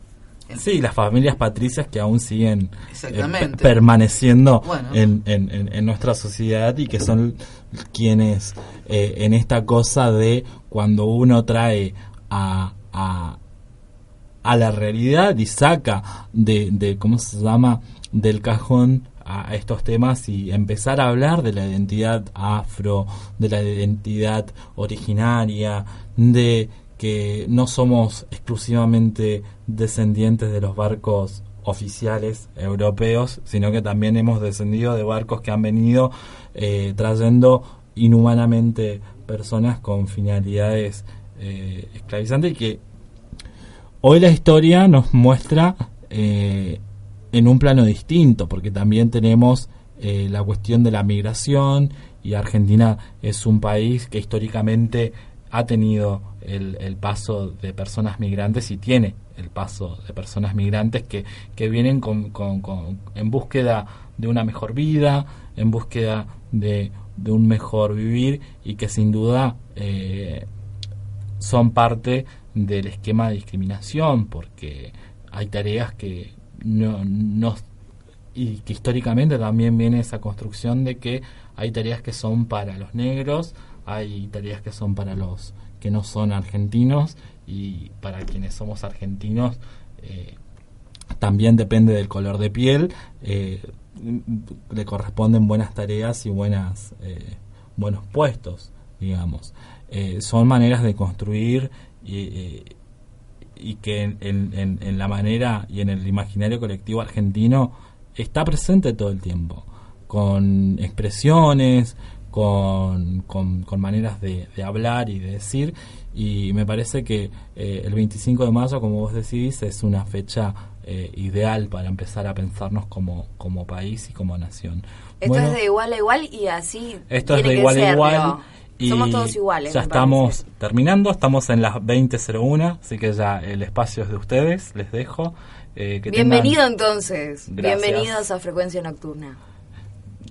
Sí, las familias patricias que aún siguen eh, permaneciendo en, en, nuestra sociedad y que son quienes eh, en esta cosa de cuando uno trae a, a, a la realidad y saca de, de, ¿cómo se llama?, del cajón a estos temas y empezar a hablar de la identidad afro, de la identidad originaria, de que no somos exclusivamente descendientes de los barcos oficiales europeos, sino que también hemos descendido de barcos que han venido eh, trayendo inhumanamente personas con finalidades eh, esclavizantes y que hoy la historia nos muestra eh, en un plano distinto, porque también tenemos eh, la cuestión de la migración y Argentina es un país que históricamente ha tenido el, paso de personas migrantes y tiene el paso de personas migrantes que, que vienen con, con, en búsqueda de una mejor vida, en búsqueda de, de un mejor vivir y que sin duda eh, son parte del esquema de discriminación porque hay tareas que, no, no, y que históricamente también viene esa construcción de que hay tareas que son para los negros, hay tareas que son para los que no son argentinos y para quienes somos argentinos eh, también depende del color de piel, eh, le corresponden buenas tareas y buenas eh, buenos puestos, digamos. son maneras de construir y y que en, en, la manera y en el imaginario colectivo argentino está presente todo el tiempo, con expresiones, con, con, maneras de, hablar y de decir, y me parece que eh, el 25 de mayo, como vos decís, es una fecha eh, ideal para empezar a pensarnos como, como país y como nación. Esto es de igual a igual y así. Esto es de igual a igual. Somos todos iguales. Ya estamos terminando, estamos en las 20.01, así que ya el espacio es de ustedes, les dejo. Eh, Bienvenido entonces, bienvenidos a Frecuencia Nocturna.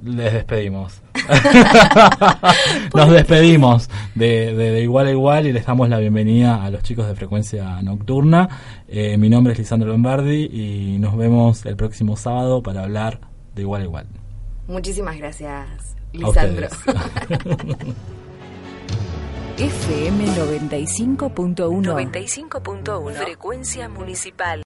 Les despedimos. Nos despedimos de, de, igual a igual y les damos la bienvenida a los chicos de Frecuencia Nocturna. Eh, mi nombre es Lisandro Lombardi y nos vemos el próximo sábado para hablar de igual a igual. Muchísimas gracias, Lisandro. FM 95.1. 95.1. Frecuencia municipal.